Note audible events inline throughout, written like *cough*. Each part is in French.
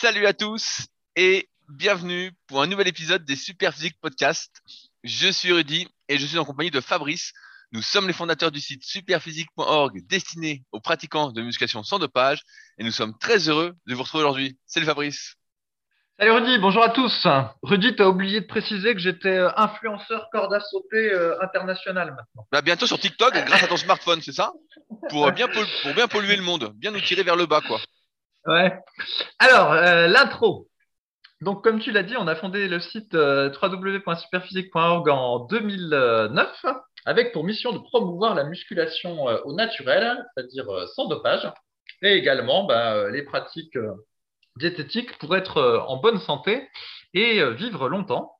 Salut à tous et bienvenue pour un nouvel épisode des Superphysique Podcast. Je suis Rudy et je suis en compagnie de Fabrice. Nous sommes les fondateurs du site superphysique.org destiné aux pratiquants de musculation sans dopage et nous sommes très heureux de vous retrouver aujourd'hui. Salut Fabrice. Salut Rudy, bonjour à tous. Rudy, tu as oublié de préciser que j'étais euh, influenceur corde à sauter euh, international maintenant. Bah, bientôt sur TikTok grâce à ton smartphone, c'est ça? Pour bien, pour bien polluer le monde, bien nous tirer vers le bas quoi. Alors, euh, l'intro. Donc, comme tu l'as dit, on a fondé le site euh, www.superphysique.org en 2009 avec pour mission de promouvoir la musculation euh, au naturel, c'est-à-dire sans dopage, et également bah, les pratiques diététiques pour être en bonne santé et vivre longtemps.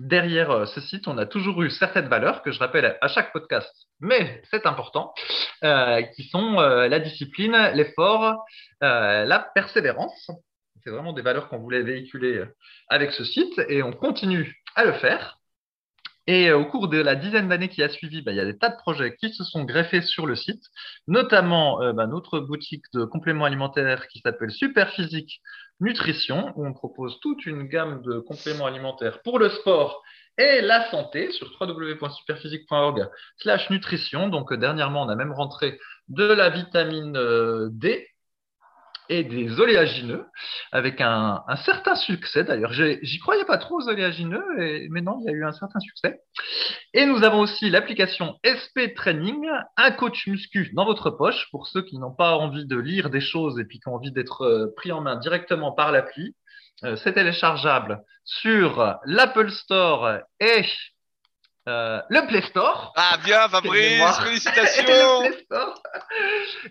Derrière ce site, on a toujours eu certaines valeurs que je rappelle à chaque podcast mais c'est important, euh, qui sont euh, la discipline, l'effort, euh, la persévérance. C'est vraiment des valeurs qu'on voulait véhiculer avec ce site et on continue à le faire. Et au cours de la dizaine d'années qui a suivi, bah, il y a des tas de projets qui se sont greffés sur le site, notamment bah, notre boutique de compléments alimentaires qui s'appelle Superphysique Nutrition, où on propose toute une gamme de compléments alimentaires pour le sport et la santé sur www.superphysique.org slash nutrition. Donc dernièrement, on a même rentré de la vitamine euh, D et des oléagineux avec un, certain succès. D'ailleurs, j'y croyais pas trop aux oléagineux, mais non, il y a eu un certain succès. Et nous avons aussi l'application SP Training, un coach muscu dans votre poche pour ceux qui n'ont pas envie de lire des choses et qui ont envie d'être euh, pris en main directement par l'appli. Euh, c'est téléchargeable sur l'Apple Store et euh, le Play Store. Ah bien *laughs* Fabrice, félicitations. et, *laughs* le Play Store.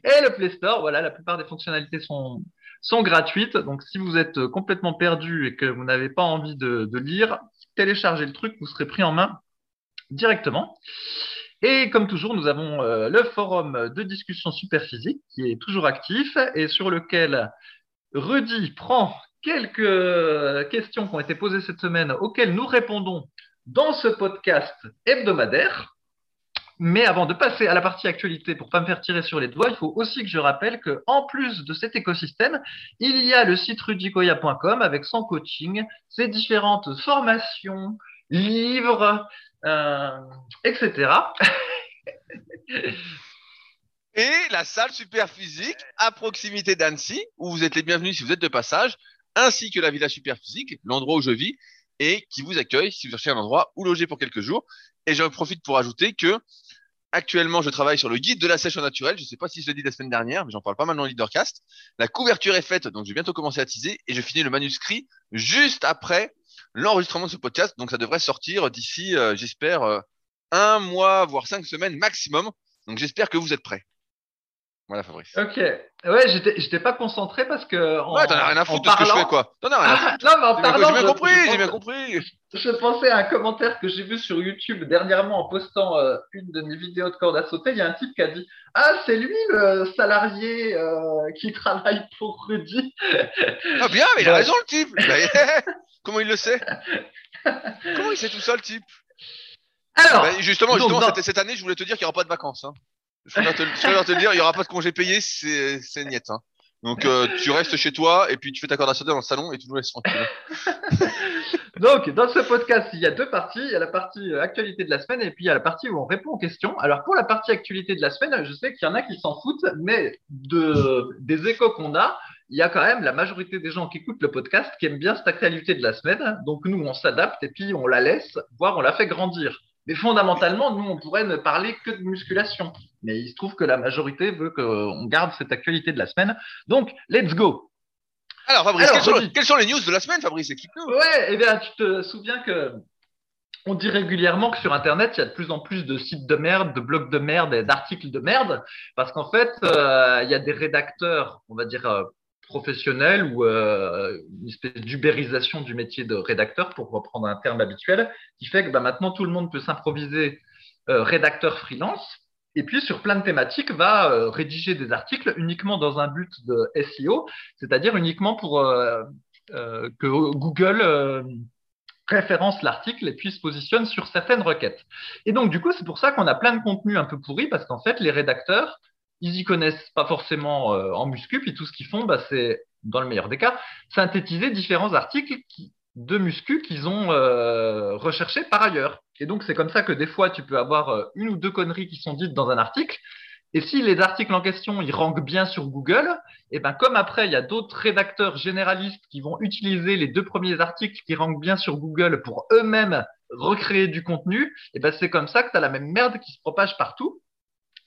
et le Play Store, voilà, la plupart des fonctionnalités sont, sont gratuites. Donc si vous êtes complètement perdu et que vous n'avez pas envie de, de lire, téléchargez le truc, vous serez pris en main directement. Et comme toujours, nous avons euh, le forum de discussion super physique qui est toujours actif et sur lequel Rudy prend quelques questions qui ont été posées cette semaine auxquelles nous répondons dans ce podcast hebdomadaire. Mais avant de passer à la partie actualité, pour pas me faire tirer sur les doigts, il faut aussi que je rappelle que en plus de cet écosystème, il y a le site rudicoya.com avec son coaching, ses différentes formations, livres, euh, etc. *laughs* Et la salle super physique à proximité d'Annecy, où vous êtes les bienvenus si vous êtes de passage ainsi que la Villa Superphysique, l'endroit où je vis, et qui vous accueille si vous cherchez un endroit où loger pour quelques jours. Et j'en profite pour ajouter que actuellement, je travaille sur le guide de la sèche naturelle. Je ne sais pas si je l'ai dit la semaine dernière, mais j'en parle pas mal dans le Leadercast. La couverture est faite, donc je vais bientôt commencer à teaser, et je finis le manuscrit juste après l'enregistrement de ce podcast. Donc ça devrait sortir d'ici, euh, j'espère, euh, un mois, voire cinq semaines maximum. Donc j'espère que vous êtes prêts. Voilà, Fabrice. Ok. Ouais, j'étais, pas concentré parce que. En, ouais, t'en as rien à foutre de ce que je fais, quoi. T'en as rien à ah, foutre. non, mais en parlant. J'ai bien compris, j'ai bien compris. Je pensais à un commentaire que j'ai vu sur YouTube dernièrement en postant euh, une de mes vidéos de corde à sauter. Il y a un type qui a dit Ah, c'est lui le salarié euh, qui travaille pour Rudy. *laughs* Ah, bien, mais il a raison, le type. *laughs* *laughs* Comment il le sait? Comment il sait tout ça, le type? Alors. Bah, justement, justement cette, année, je voulais te dire qu'il n'y aura pas de vacances. Hein. Je vais te, te dire, il n'y aura pas de congé payé, c'est, niette. Hein. Donc, euh, tu restes chez toi et puis tu fais ta corde à sauter dans le salon et tu nous laisses tranquille. *laughs* Donc, dans ce podcast, il y a deux parties. Il y a la partie euh, actualité de la semaine et puis il y a la partie où on répond aux questions. Alors, pour la partie actualité de la semaine, je sais qu'il y en a qui s'en foutent, mais de, des échos qu'on a, il y a quand même la majorité des gens qui écoutent le podcast qui aiment bien cette actualité de la semaine. Donc, nous, on s'adapte et puis on la laisse, voire on la fait grandir. Mais fondamentalement, nous, on pourrait ne parler que de musculation. Mais il se trouve que la majorité veut qu'on garde cette actualité de la semaine. Donc, let's go. Alors, Fabrice, quelles, sont, les news de la semaine, Fabrice? Explique-nous. Ouais, eh bien, tu te souviens que on dit régulièrement que sur Internet, il y a de plus en plus de sites de merde, de blogs de merde et d'articles de merde, parce qu'en fait, euh, il y a des rédacteurs, on va dire, euh, professionnel ou euh, une espèce d'ubérisation du métier de rédacteur, pour reprendre un terme habituel, qui fait que bah, maintenant tout le monde peut s'improviser euh, rédacteur freelance, et puis sur plein de thématiques va euh, rédiger des articles uniquement dans un but de SEO, c'est-à-dire uniquement pour que Google référence l'article et puis se positionne sur certaines requêtes. Et donc du coup, c'est pour ça qu'on a plein de contenus un peu pourris, parce qu'en fait, les rédacteurs ils y connaissent pas forcément euh, en muscu, puis tout ce qu'ils font, bah, c'est dans le meilleur des cas, synthétiser différents articles de muscu qu'ils ont euh, recherchés par ailleurs. Et donc, c'est comme ça que des fois, tu peux avoir euh, une ou deux conneries qui sont dites dans un article. Et si les articles en question, ils rankent bien sur Google, et ben comme après, il y a d'autres rédacteurs généralistes qui vont utiliser les deux premiers articles qui rankent bien sur Google pour eux-mêmes recréer du contenu, et ben c'est comme ça que tu as la même merde qui se propage partout.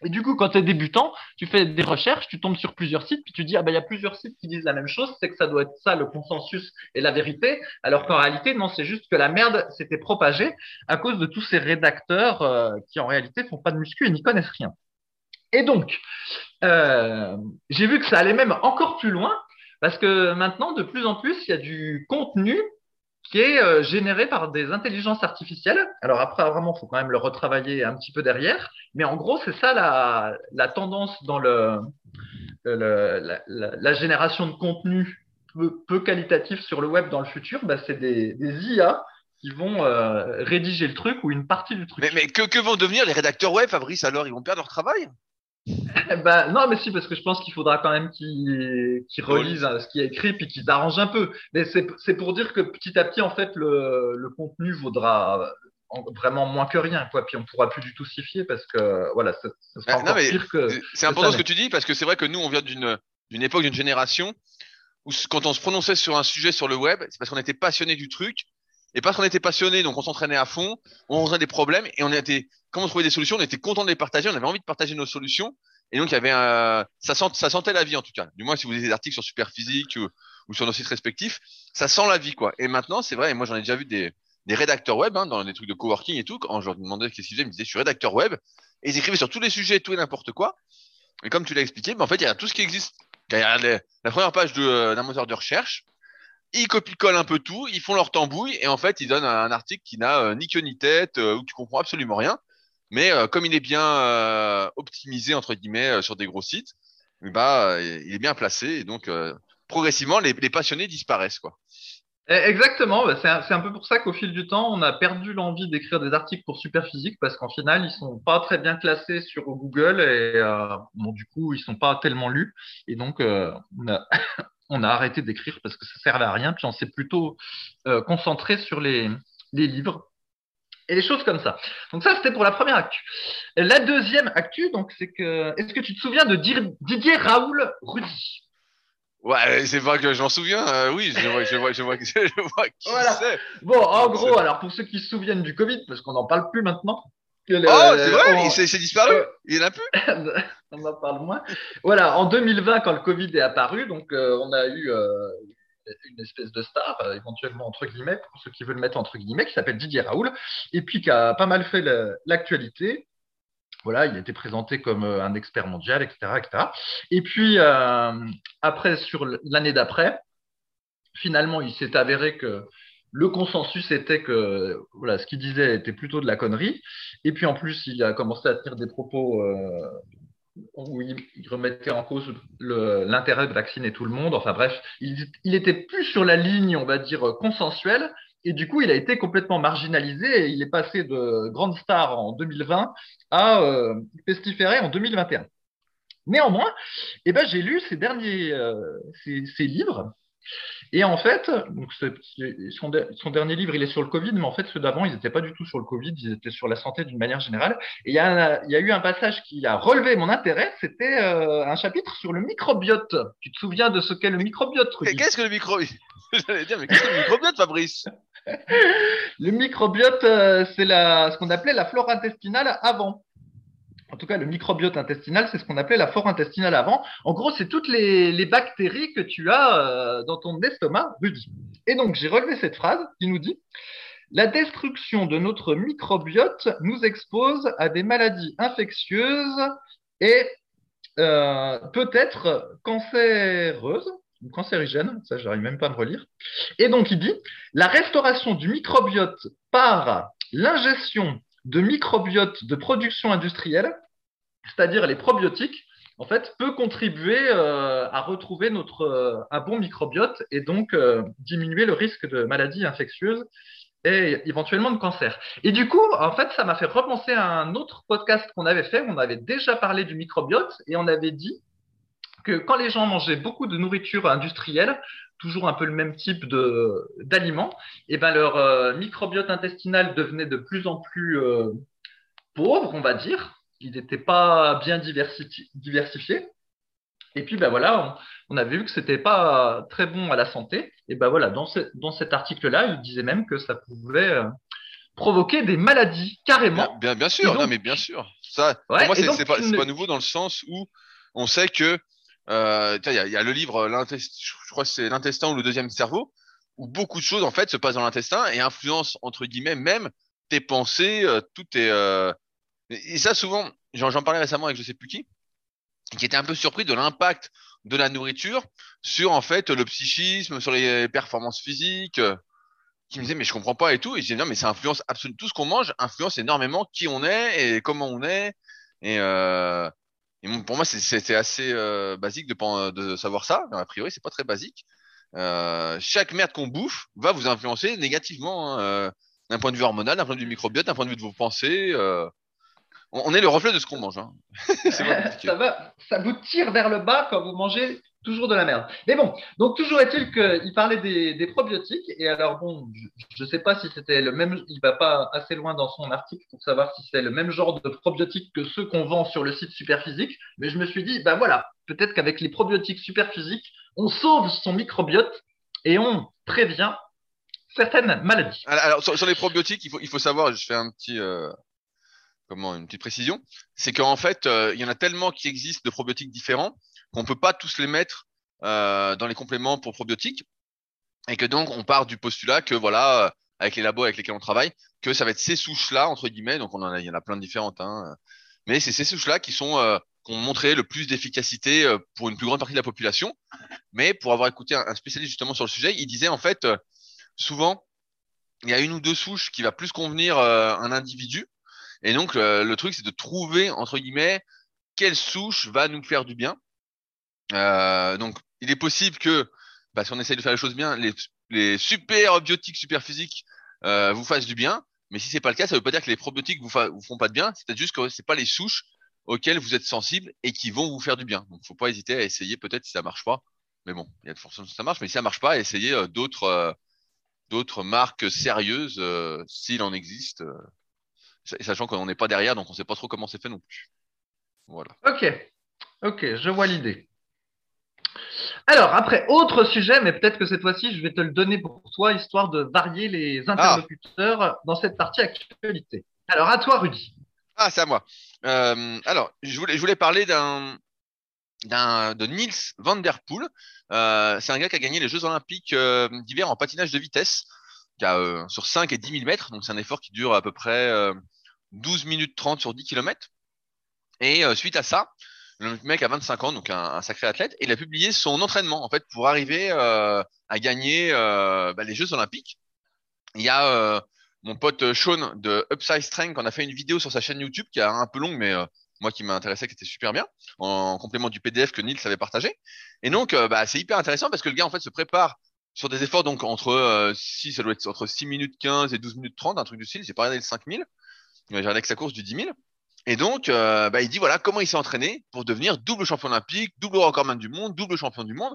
Et du coup, quand tu es débutant, tu fais des recherches, tu tombes sur plusieurs sites, puis tu dis, ah ben, il y a plusieurs sites qui disent la même chose, c'est que ça doit être ça, le consensus et la vérité. Alors qu'en réalité, non, c'est juste que la merde s'était propagée à cause de tous ces rédacteurs euh, qui, en réalité, font pas de muscu et n'y connaissent rien. Et donc, euh, j'ai vu que ça allait même encore plus loin, parce que maintenant, de plus en plus, il y a du contenu qui est euh, généré par des intelligences artificielles. Alors après, vraiment, il faut quand même le retravailler un petit peu derrière. Mais en gros, c'est ça la, la, tendance dans le, le la, la, génération de contenu peu, peu, qualitatif sur le web dans le futur. Bah, c'est des, des IA qui vont euh, rédiger le truc ou une partie du truc. Mais, mais que, que, vont devenir les rédacteurs web, Fabrice? Alors, ils vont perdre leur travail? Bah, non, mais si, parce que je pense qu'il faudra quand même qu'ils relisent hein, ce qui est écrit puis qu'ils arrangent un peu. Mais c'est pour dire que petit à petit, en fait, le, le contenu vaudra vraiment moins que rien, quoi. Puis on pourra plus du tout s'y fier parce que voilà, ça, sera ah, pire que. C'est important ce que tu dis parce que c'est vrai que nous, on vient d'une d'une époque, d'une génération où quand on se prononçait sur un sujet sur le web, c'est parce qu'on était passionné du truc et parce qu'on était passionné, donc on s'entraînait à fond, on rencontrait des problèmes et on était, quand on trouvait des solutions, on était content de les partager, on avait envie de partager nos solutions. Et donc il y avait un, ça, sent, ça sentait la vie en tout cas. Du moins si vous avez des articles sur Superphysique ou, ou sur nos sites respectifs, ça sent la vie quoi. Et maintenant c'est vrai, et moi j'en ai déjà vu des, rédacteurs web hein, dans des trucs de coworking et tout. Quand je leur demandais qu'est-ce qu'ils faisaient, ils me disaient je suis rédacteur web et ils écrivaient sur tous les sujets, tout et n'importe quoi. Et comme tu l'as expliqué, ben, en fait il y a tout ce qui existe. Il y a la première page d'un moteur de recherche, ils copient-collent un peu tout, ils font leur tambouille et en fait ils donnent un article qui n'a euh, ni queue ni tête, euh, où tu comprends absolument rien. Mais euh, comme il est bien optimisé entre guillemets sur des gros sites, bah il est bien placé et donc progressivement les, passionnés disparaissent quoi. Eh, exactement, bah, c'est un, peu pour ça qu'au fil du temps, on a perdu l'envie d'écrire des articles pour Superphysique parce qu'en final, ils sont pas très bien classés sur Google et bon, du coup, ils sont pas tellement lus. Et donc, *laughs* on a, arrêté d'écrire parce que ça servait à rien, puis on s'est plutôt euh, concentré sur les, livres et les choses comme ça. Donc ça, c'était pour la première actu. La deuxième actu, donc, c'est que, est-ce que tu te souviens de Didier Raoul Rudy Ouais, c'est pas que je m'en souviens. Euh, oui, je vois, je vois, je vois, je vois qui c'est. Bon, en gros, alors pour ceux qui se souviennent du Covid, parce qu'on n'en parle plus maintenant, oh, c'est vrai, il s'est disparu. il est là plus. *laughs* on en parle moins. Voilà, en 2020, quand le Covid est apparu, donc euh, on a eu euh, une espèce de star, euh, éventuellement entre guillemets, pour ceux qui veulent le mettre entre guillemets, qui s'appelle Didier Raoul, et puis qui a pas mal fait l'actualité. Voilà, il a été présenté comme un expert mondial, etc.. Et puis après, sur l'année d'après, finalement, il s'est avéré que le consensus était que voilà, ce qu'il disait était plutôt de la connerie. Et puis en plus, il a commencé à tenir des propos euh, où il, remettait en cause l'intérêt de vacciner tout le monde. Enfin bref, il, était plus sur la ligne, on va dire, consensuelle. Et du coup, il a été complètement marginalisé et il est passé de grande star en 2020 à euh, pestiférer en 2021. Néanmoins, eh ben, j'ai lu ces derniers euh, ces livres et en fait, donc son, dernier livre, il est sur le Covid, mais en fait, ceux d'avant, ils n'étaient pas du tout sur le Covid, ils étaient sur la santé d'une manière générale. Et il y, a, eu un passage qui a relevé mon intérêt, c'était euh, un chapitre sur le microbiote. Tu te souviens de ce qu'est le microbiote, Qu'est-ce que le microbiote *laughs* J'allais dire, mais qu'est-ce que le microbiote, Fabrice? *laughs* Le microbiote, euh, c'est ce qu'on appelait la flore intestinale avant en tout cas le microbiote intestinal, c'est ce qu'on appelait la flore intestinale avant. En gros, c'est toutes les, bactéries que tu as euh, dans ton estomac, Rudy. Et donc, j'ai relevé cette phrase qui nous dit La destruction de notre microbiote nous expose à des maladies infectieuses et euh, peut-être cancéreuses ou cancérigènes, ça j'arrive même pas à me relire. Et donc il dit la restauration du microbiote par l'ingestion de microbiote de production industrielle, c'est-à-dire les probiotiques, en fait, peut contribuer euh, à retrouver notre, euh, un bon microbiote et donc euh, diminuer le risque de maladies infectieuses et éventuellement de cancer. Et du coup, en fait, ça m'a fait repenser à un autre podcast qu'on avait fait. On avait déjà parlé du microbiote et on avait dit que quand les gens mangeaient beaucoup de nourriture industrielle, toujours un peu le même type d'aliments, et ben leur euh, microbiote intestinal devenait de plus en plus euh, pauvre, on va dire. Il n'était pas bien diversifié. Et puis ben voilà, on, avait vu que c'était pas très bon à la santé. Et ben voilà, dans, dans cet article-là, il disait même que ça pouvait euh, provoquer des maladies carrément. Bien, bien, sûr, non mais bien sûr. Ça, pour moi, c'est pas, pas nouveau dans le sens où on sait que euh, il y, a le livre, je crois que c'est l'intestin ou le deuxième cerveau, où beaucoup de choses en fait se passent dans l'intestin et influencent entre guillemets même tes pensées, euh, tout est. Euh... Et ça souvent, j'en parlais récemment avec je sais plus qui, qui était un peu surpris de l'impact de la nourriture sur en fait le psychisme, sur les performances physiques. Euh, qui me disait mais je comprends pas et tout et je disais non mais ça influence absolument tout ce qu'on mange influence énormément qui on est et comment on est et euh, et pour moi, c'était assez euh, basique de, de, savoir ça, a priori, c'est pas très basique. Euh, chaque merde qu'on bouffe va vous influencer négativement, hein, euh, d'un point de vue hormonal, d'un point de vue microbiote, d'un point de vue de vos pensées. Euh. On, est le reflet de ce qu'on mange. Hein. *laughs* ça, va, ça vous tire vers le bas quand vous mangez toujours de la merde. Mais bon, donc toujours est-il qu'il parlait des, probiotiques. Et alors, bon, je ne sais pas si c'était le même, il va pas assez loin dans son article pour savoir si c'est le même genre de probiotiques que ceux qu'on vend sur le site Superphysique. Mais je me suis dit, ben voilà, peut-être qu'avec les probiotiques Superphysique, on sauve son microbiote et on prévient certaines maladies. Alors, sur, les probiotiques, il faut, il faut savoir, je fais un petit. Euh, comment une petite précision, c'est qu'en fait, euh, il y en a tellement qui existent de probiotiques différents qu'on peut pas tous les mettre euh, dans les compléments pour probiotiques et que donc on part du postulat que voilà euh, avec les labos avec lesquels on travaille que ça va être ces souches là entre guillemets donc on en a il y en a plein de différentes hein, mais c'est ces souches là qui sont qui ont montré le plus d'efficacité pour une plus grande partie de la population. Mais pour avoir écouté un, spécialiste justement sur le sujet il disait en fait souvent il y a une ou deux souches qui va plus convenir un individu et donc le truc c'est de trouver entre guillemets quelle souche va nous faire du bien euh, donc, il est possible que, bah, si on essaye de faire les choses bien, les, les super biotiques, super physiques euh, vous fassent du bien. Mais si c'est pas le cas, ça veut pas dire que les probiotiques vous, vous font pas de bien. C'est juste que c'est pas les souches auxquelles vous êtes sensible et qui vont vous faire du bien. Donc, faut pas hésiter à essayer. Peut-être si ça marche pas. Mais bon, il y a de fortes que ça marche. Mais si ça marche pas, essayez euh, d'autres euh, d'autres marques sérieuses euh, s'il en existe. Sachant qu'on n'est pas derrière, donc on sait pas trop comment c'est fait non plus. Voilà. Ok, ok, je vois l'idée. Alors, après, autre sujet, mais peut-être que cette fois-ci, je vais te le donner pour toi, histoire de varier les ah. interlocuteurs dans cette partie actualité. Alors, à toi, Rudy. Ah, c'est à moi. Euh, alors, je voulais, je voulais parler d'un, d'un, de Niels van der Poel. Euh, c'est un gars qui a gagné les Jeux Olympiques euh, d'hiver en patinage de vitesse, qui a, sur 5 et 10 000 mètres. Donc, c'est un effort qui dure à peu près 12 minutes 30 sur 10 km. Et suite à ça, le mec a 25 ans, donc un, sacré athlète, et il a publié son entraînement en fait pour arriver euh, à gagner euh, bah, les Jeux Olympiques. Il y a euh, mon pote Sean de Upside Strength qu'on a fait une vidéo sur sa chaîne YouTube qui est un peu longue, mais moi qui m'intéressait, qui était super bien, en, complément du PDF que Nils avait partagé. Et donc, bah, c'est hyper intéressant parce que le gars en fait se prépare sur des efforts donc entre si ça doit être entre 6 minutes 15 et 12 minutes 30, un truc du style. J'ai pas regardé le 5000, j'ai regardé sa course du 10 000. Et donc, euh, bah, il dit voilà comment il s'est entraîné pour devenir double champion olympique, double recordman du monde, double champion du monde.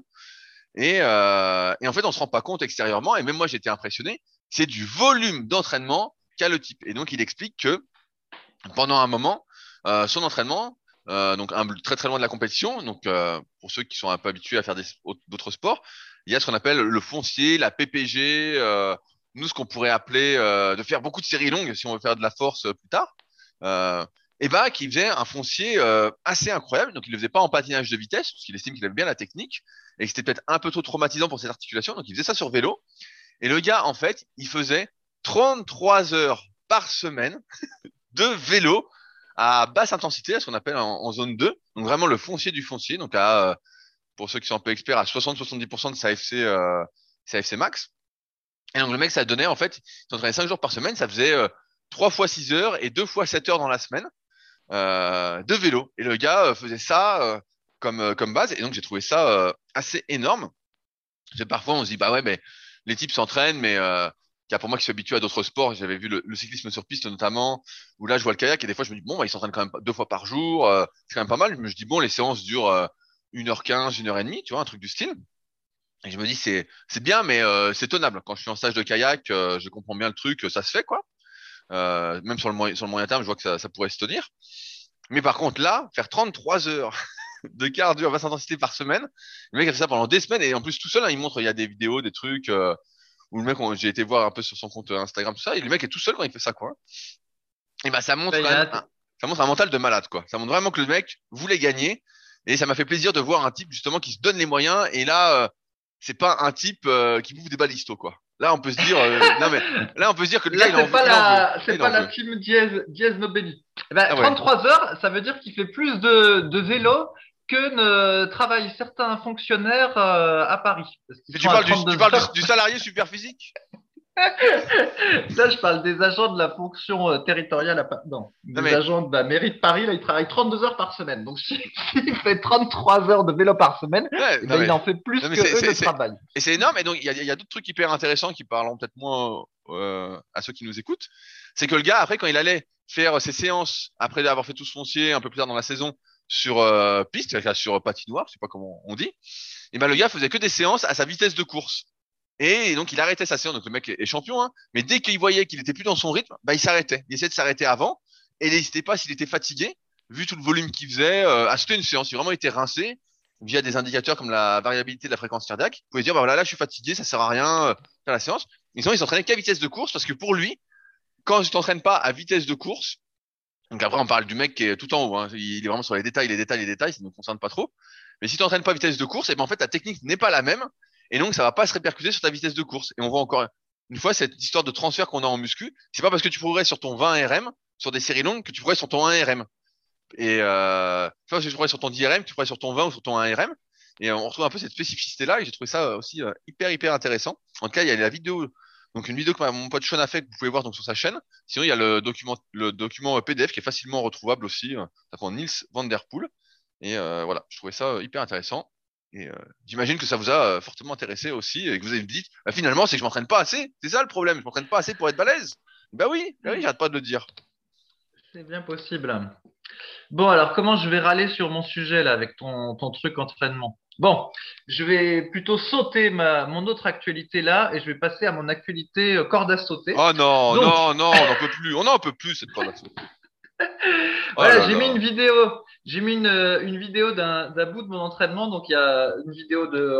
Et, euh, et en fait, on se rend pas compte extérieurement, et même moi j'étais impressionné, c'est du volume d'entraînement qu'a le type. Et donc, il explique que pendant un moment, euh, son entraînement, donc un, très très loin de la compétition, donc pour ceux qui sont un peu habitués à faire d'autres sports, il y a ce qu'on appelle le foncier, la PPG, nous ce qu'on pourrait appeler de faire beaucoup de séries longues si on veut faire de la force plus tard et bah qui faisait un foncier euh, assez incroyable. Donc il ne le faisait pas en patinage de vitesse parce qu'il estime qu'il avait bien la technique et que c'était peut-être un peu trop traumatisant pour ses articulations. Donc il faisait ça sur vélo. Et le gars en fait, il faisait 33 heures par semaine *laughs* de vélo à basse intensité, à ce qu'on appelle en, zone 2. Donc vraiment le foncier du foncier. Donc à euh, pour ceux qui sont un peu experts, à 60-70% de sa FC, euh, sa FC max. Et donc le mec, ça donnait en fait, il s'entraînait 5 jours par semaine, ça faisait euh, 3 fois 6 heures et 2 fois 7 heures dans la semaine. Euh, de vélo. Et le gars euh, faisait ça euh, comme, comme base. Et donc, j'ai trouvé ça assez énorme. C'est parfois, on se dit, bah ouais, mais les types s'entraînent, mais a pour moi qui suis habitué à d'autres sports, j'avais vu le, cyclisme sur piste notamment, où là je vois le kayak et des fois je me dis bon, bah, ils s'entraînent quand même deux fois par jour, c'est quand même pas mal. Mais je dis bon, les séances durent 1h15, 1h30, tu vois, un truc du style. Et je me dis, c'est, c'est bien, mais euh, c'est tenable. Quand je suis en stage de kayak, euh, je comprends bien le truc, ça se fait, quoi. Euh, même sur le, moyen, sur le moyen terme, je vois que ça, ça pourrait se tenir. Mais par contre, là, faire 33 heures *laughs* de cardio à basse intensité par semaine, le mec a fait ça pendant des semaines, et en plus, tout seul, hein, il montre, il y a des vidéos, des trucs, euh, où le mec, on- j'ai été voir un peu sur son compte Instagram, tout ça, et le mec est tout seul quand il fait ça, quoi. Et bah, ça montre même un- ça montre un mental de malade, quoi. Ça montre vraiment que le mec voulait gagner. Et ça m'a fait plaisir de voir un type, justement, qui se donne les moyens. Et là, euh, c'est pas un type euh, qui bouffe des balistos, quoi. Là, on peut se dire, euh, non, mais *laughs* là, on peut se dire que Là, il c'est pas la, c'est pas la team. Eh ben, Ah ouais. 33 heures, ça veut dire qu'il fait plus de, de vélo que ne travaillent certains fonctionnaires euh, à Paris. Parce tu parles, du, 32 tu parles heures. du, du salarié super physique? *laughs* Là, je parle des agents de la fonction euh, territoriale à. Non, des Non, mais- agents de la mairie de Paris, là, ils travaillent 32 heures par semaine. Donc, *laughs* s'il fait 33 heures de vélo par semaine, Ouais, eh ben, mais- il en fait plus non, que eux de travail. Et c'est énorme. Et donc, il y a, d'autres trucs hyper intéressants qui parleront peut-être moins euh, à ceux qui nous écoutent. C'est que le gars, après, quand il allait faire ses séances, après avoir fait tout ce foncier un peu plus tard dans la saison, sur euh, piste, c'est-à-dire sur patinoire, je sais pas comment on dit, et ben le gars faisait que des séances à sa vitesse de course. Et donc, il arrêtait sa séance. Donc, le mec est champion, hein. Mais dès qu'il voyait qu'il était plus dans son rythme, bah, il s'arrêtait. Il essayait de s'arrêter avant. Et il n'hésitait pas s'il était fatigué, vu tout le volume qu'il faisait, euh, à sauter une séance. Il vraiment été rincé via des indicateurs comme la variabilité de la fréquence cardiaque. Vous pouvez dire, bah voilà, là, je suis fatigué, ça sert à rien, euh, faire la séance. Et sinon, il s'entraînait qu'à vitesse de course parce que pour lui, quand tu t'entraînes pas à vitesse de course, donc après, on parle du mec qui est tout en haut, hein. il est vraiment sur les détails, les détails, les détails, ça ne nous concerne pas trop. Mais si tu n'entraînes pas à vitesse de course, et ben en fait, ta technique n'est pas la même, et donc ça va pas se répercuter sur ta vitesse de course. Et on voit encore une fois cette histoire de transfert qu'on a en muscu. C'est pas parce que tu progresses sur ton 20 RM, sur des séries longues, que tu progresses sur ton 1 RM. Et euh, pas parce que tu progresses sur ton 10 RM, tu progresses sur ton 20 ou sur ton 1 RM. Et on retrouve un peu cette spécificité-là, et j'ai trouvé ça aussi euh, hyper, hyper intéressant. En tout cas, il y a la vidéo, donc une vidéo que mon pote Sean a fait, que vous pouvez voir donc sur sa chaîne. Sinon, il y a le document, euh, PDF qui est facilement retrouvable aussi. euh, Ça s'appelle Nils van der Poel. Et euh, voilà, je trouvais ça euh, hyper intéressant. Et euh, j'imagine que ça vous a euh, fortement intéressé aussi, et que vous avez dit, bah, finalement, c'est que je m'entraîne pas assez. C'est ça le problème, je m'entraîne pas assez pour être balèze. Bah oui, bah oui, j'arrête pas de le dire. C'est bien possible. Bon, alors comment je vais râler sur mon sujet là avec ton, ton truc entraînement? Bon, je vais plutôt sauter ma, mon autre actualité là et je vais passer à mon actualité euh, corde à sauter. Oh non, Donc- non, non, on n'en peut plus. On n'en peut plus cette corde à sauter. *laughs* Oh Voilà, là j'ai mis une vidéo, j'ai mis une, euh, une vidéo d'un bout de mon entraînement. Donc il y a une vidéo de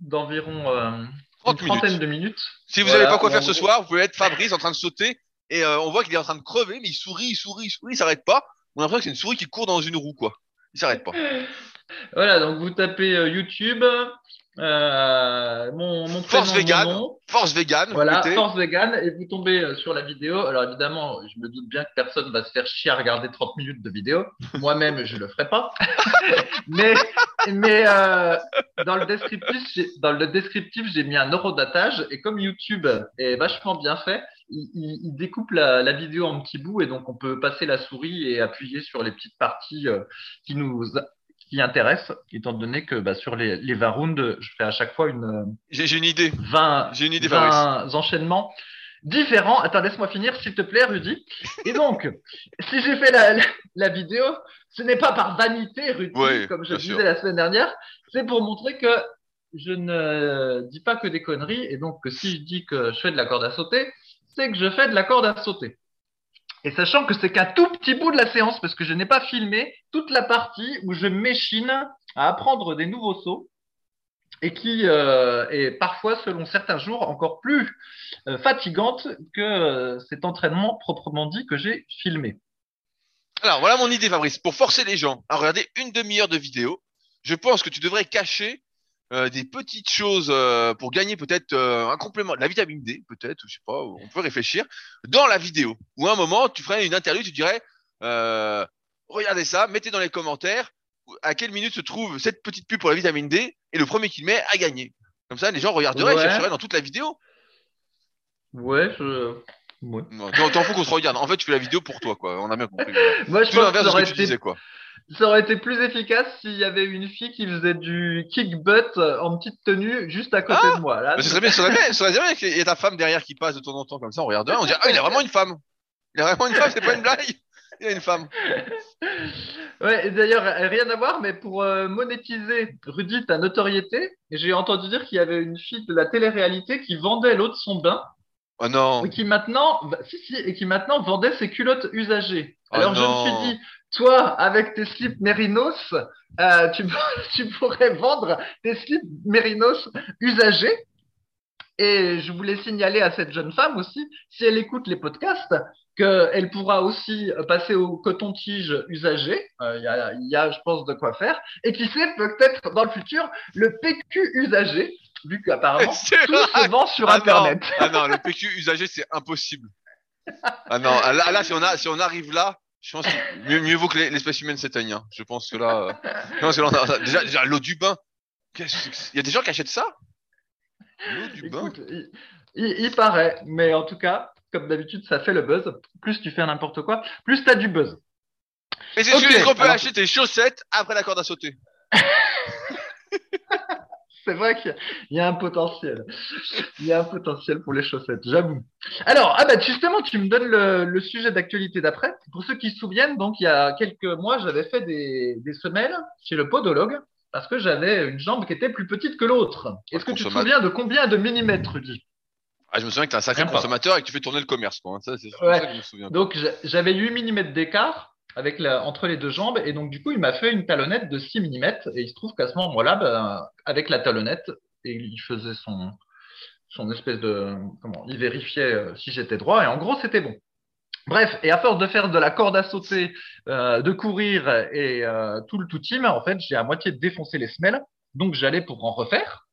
d'environ euh, une 30 trentaine de minutes. Si vous Voilà, n'avez pas quoi faire ce soir, vous pouvez être Fabrice en train de sauter et euh, on voit qu'il est en train de crever, mais il sourit, il sourit, il sourit, il s'arrête pas. On a l'impression que c'est une souris qui court dans une roue, quoi. Il s'arrête pas. *laughs* Voilà, donc vous tapez euh, YouTube, euh, mon, mon Force vegan. mon. Force vegan, Voilà. Force Vegan, et vous tombez euh, sur la vidéo. Alors évidemment, je me doute bien que personne va se faire chier à regarder 30 minutes de vidéo. *laughs* Moi-même, je le ferai pas. *laughs* mais mais euh, dans le descriptif, j'ai- dans le descriptif, j'ai mis un horodatage et comme YouTube est vachement bien fait, il, il- il découpe la, la vidéo en petits bouts et donc on peut passer la souris et appuyer sur les petites parties euh, qui nous qui intéressent, étant donné que bah, sur les, les 20 rounds, je fais à chaque fois une J'ai une idée. 20, J'ai une idée, Fabrice. 20 enchaînements différents. Attends, laisse-moi finir, s'il te plaît, Rudy. Et donc, *laughs* si j'ai fait la, la, la vidéo, ce n'est pas par vanité, Rudy, Ouais, comme je disais sûr. la semaine dernière, c'est pour montrer que je ne dis pas que des conneries, et donc que si je dis que je fais de la corde à sauter, c'est que je fais de la corde à sauter. Et sachant que c'est qu'un tout petit bout de la séance, parce que je n'ai pas filmé toute la partie où je m'échine à apprendre des nouveaux sauts et qui euh, est parfois, selon certains jours, encore plus euh, fatigante que euh, cet entraînement proprement dit que j'ai filmé. Alors voilà mon idée, Fabrice. Pour forcer les gens à regarder une demi-heure de vidéo, je pense que tu devrais cacher euh, des petites choses euh, pour gagner peut-être euh, un complément, de la vitamine D, peut-être, je sais pas, on peut réfléchir, dans la vidéo. Ou à un moment, tu ferais une interview, tu dirais, regardez ça, mettez dans les commentaires à quelle minute se trouve cette petite pub pour la vitamine D, et le premier qui le met a gagné. Comme ça, les gens regarderaient et Ouais. chercheraient dans toute la vidéo. Ouais, je. Ouais. Non, T'en fous qu'on se regarde. En fait, tu fais la vidéo pour toi, quoi. On a bien compris. *laughs* Moi, je Tout pense que l'inverse de ça ce aurait, que tu été, disais, quoi. Ça aurait été plus efficace s'il y avait une fille qui faisait du kick butt en petite tenue juste à côté Ah de moi. Là, Mais ce serait bien, ce serait bien, ce serait bien qu'il y ait ta femme derrière qui passe de temps en temps comme ça, on regarderait, on dirait, ah, il a vraiment une femme. Il a vraiment une femme, c'est pas une blague. Il y a une femme. Ouais, d'ailleurs, rien à voir, mais pour euh, monétiser Rudy, ta notoriété, j'ai entendu dire qu'il y avait une fille de la télé-réalité qui vendait l'eau de son bain Oh non. et qui maintenant, bah, si, si, et qui maintenant vendait ses culottes usagées. Oh Alors je me suis dit, toi, avec tes slips Mérinos, euh, tu, *laughs* tu pourrais vendre tes slips Mérinos usagés. Et je voulais signaler à cette jeune femme aussi, si elle écoute les podcasts, qu'elle pourra aussi passer au coton-tige usagé. Euh, Il y, a, il y a, je pense, de quoi faire. Et qui sait, peut-être dans le futur, le PQ usagé, vu qu'apparemment, *laughs* tout se vend sur Ah Internet. non. Ah non, le PQ usagé, c'est impossible. Ah non, là, là, si on a, si on arrive là, je pense que mieux, mieux vaut que les- l'espèce humaine s'éteigne. hein. Je pense que là, euh, je pense que là, on a- déjà, déjà l'eau du bain. Il y a des gens qui achètent ça? L'eau du bain? Il, il- il paraît, mais en tout cas, comme d'habitude, ça fait le buzz. Plus tu fais n'importe quoi, plus tu as du buzz. Et c'est Ok, sûr qu'on peut alors- acheter tes chaussettes après la corde à sauter. *laughs* C'est vrai qu'il y a- un potentiel. Il y a un potentiel pour les chaussettes, j'avoue. Alors, ah bah justement, tu me donnes le, le sujet d'actualité d'après. Pour ceux qui se souviennent, donc il y a quelques mois, j'avais fait des, des semelles chez le podologue parce que j'avais une jambe qui était plus petite que l'autre. Est-ce que tu te souviens de combien de millimètres, Rudy? Ah, je me souviens que t'es un sacré consommateur et que tu fais tourner le commerce. Quoi. Ça, c'est Ouais. ça que je me souviens. Donc j'a- j'avais 8 mm d'écart avec la, entre les deux jambes et donc du coup il m'a fait une talonnette de 6 mm et il se trouve qu'à ce moment-là, ben, avec la talonnette, et il faisait son, son espèce de... Comment Il vérifiait euh, si j'étais droit et en gros c'était bon. Bref, et à force de faire de la corde à sauter, euh, de courir et euh, tout le tout team, en fait j'ai à moitié défoncé les semelles, donc j'allais pour en refaire.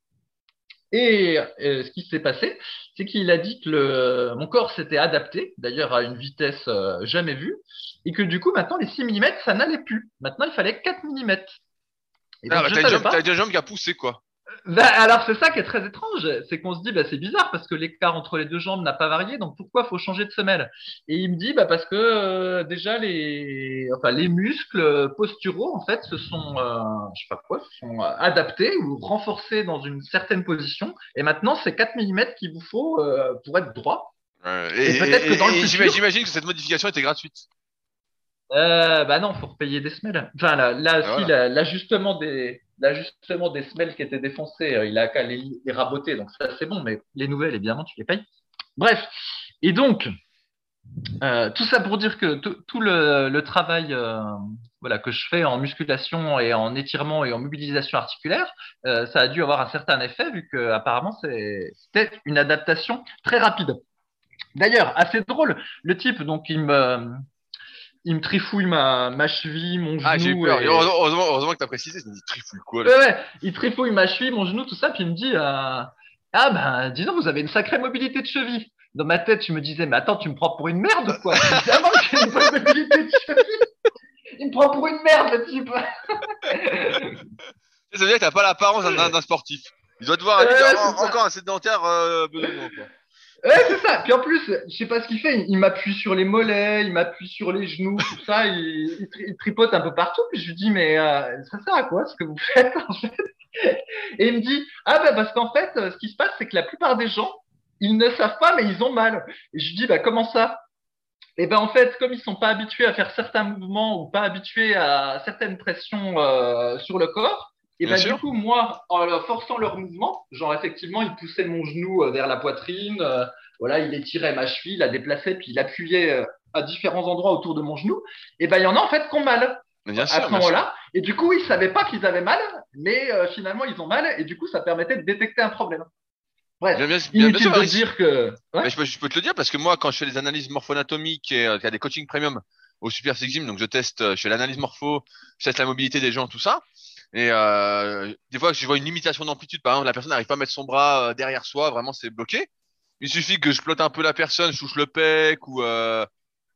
Et euh, ce qui s'est passé, c'est qu'il a dit que le, mon corps s'était adapté, d'ailleurs à une vitesse euh, jamais vue, et que du coup, maintenant, les 6 mm, ça n'allait plus. Maintenant, il fallait 4 mm. Et Ah, bah, t'as une jambe qui a poussé, quoi. Bah, alors, c'est ça qui est très étrange, c'est qu'on se dit, bah, c'est bizarre parce que l'écart entre les deux jambes n'a pas varié, donc pourquoi faut changer de semelle? Et il me dit, bah, parce que euh, déjà, les, enfin, les muscles posturaux, en fait, se sont, euh, je sais pas quoi, se sont euh, adaptés ou renforcés dans une certaine position, et maintenant, c'est 4 mm qu'il vous faut euh, pour être droit. Et peut-être que dans le et futur- j'imagine- que cette modification était gratuite. Euh, bah non, faut repayer des semelles. Enfin, là, là si, l'ajustement des, l'ajustement des semelles qui étaient défoncées, euh, il a qu'à les, les raboter, donc ça c'est bon, mais les nouvelles, évidemment, tu les payes. Bref, et donc, euh, tout ça pour dire que tout le, travail euh, que je fais en musculation et en étirement et en mobilisation articulaire, ça a dû avoir un certain effet, vu que apparemment c'est- c'était une adaptation très rapide. D'ailleurs, assez drôle, le type, donc il me, il me trifouille ma, ma cheville, mon genou. Ah, j'ai eu peur. et- Heureusement, que t'as précisé. Je me dis, trifouille quoi, là Ouais, ouais, il trifouille ma cheville, mon genou, tout ça, puis il me dit euh, Ah ben, dis donc, vous avez une sacrée mobilité de cheville. Dans ma tête, je me disais Mais attends, tu me prends pour une merde ou quoi Évidemment que j'ai une bonne mobilité de cheville. Il me prend pour une merde, le type. Ça veut dire que t'as pas l'apparence d'un- sportif. Il doit te voir Ouais, oh, ça. encore un sédentaire euh, besoin, quoi. Ouais, c'est ça. Puis en plus, je sais pas ce qu'il fait. Il, m'appuie sur les mollets, il m'appuie sur les genoux, tout ça. Il, il, tri- il tripote un peu partout. Puis je lui dis, mais euh, ça sert à quoi ce que vous faites en fait? Et il me dit, ah bah parce qu'en fait, ce qui se passe, c'est que la plupart des gens, ils ne savent pas, mais ils ont mal. Et je lui dis, bah comment ça? Et ben en fait, comme ils sont pas habitués à faire certains mouvements ou pas habitués à certaines pressions euh, sur le corps. Et Bien ben, sûr. du coup, moi, en forçant leur mouvement, genre effectivement, il poussait mon genou euh, vers la poitrine, euh, voilà, il étirait ma cheville, il la déplaçait, puis il appuyait euh, à différents endroits autour de mon genou. Et ben, il y en a en fait qui ont mal bien à sûr, ce moment-là. Et du coup, ils savaient pas qu'ils avaient mal, mais euh, finalement, ils ont mal, et du coup, ça permettait de détecter un problème. Bref, Bien, sûr, de dire que. Ouais. Je, peux, je peux te le dire parce que moi, quand je fais des analyses morpho-anatomiques et euh, qu'il y a des coachings premium au Super Six Gym, donc je teste, je fais l'analyse morpho, je teste la mobilité des gens, tout ça. Et euh, des fois, je vois une limitation d'amplitude. Par exemple, la personne n'arrive pas à mettre son bras euh, derrière soi, vraiment, c'est bloqué. Il suffit que je plotte un peu la personne, je touche le pec ou euh,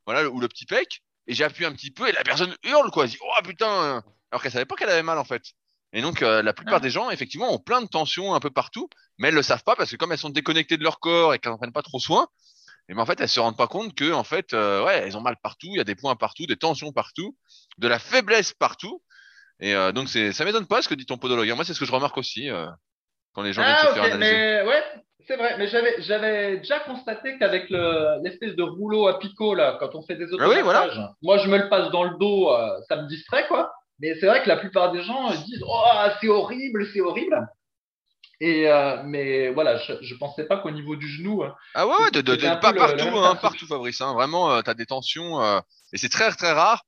voilà ou le petit pec, et j'appuie un petit peu et la personne hurle quoi. Elle dit oh putain, alors qu'elle savait pas qu'elle avait mal en fait. Et donc euh, la plupart Ah. des gens effectivement ont plein de tensions un peu partout, mais elles le savent pas parce que comme elles sont déconnectées de leur corps et qu'elles n'en prennent pas trop soin, et ben en fait elles se rendent pas compte que en fait euh, ouais elles ont mal partout, il y a des points partout, des tensions partout, de la faiblesse partout. Et euh, donc c'est ça m'étonne pas ce que dit ton podologue. Moi c'est ce que je remarque aussi euh, quand les gens viennent Ah, se ok, faire analyser. mais ouais, C'est vrai, mais j'avais, j'avais déjà constaté qu'avec le, l'espèce de rouleau à picot, là, quand on fait des Ah oui, automassages, voilà. moi je me le passe dans le dos, euh, ça me distrait, quoi. Mais c'est vrai que la plupart des gens disent Oh, c'est horrible, c'est horrible. Et, euh, mais voilà, je, je pensais pas qu'au niveau du genou. euh, Ah ouais, de, de- de- pas le- le partout, hein, partout, Fabrice. hein. Vraiment, tu as des tensions. euh, et c'est très, très rare.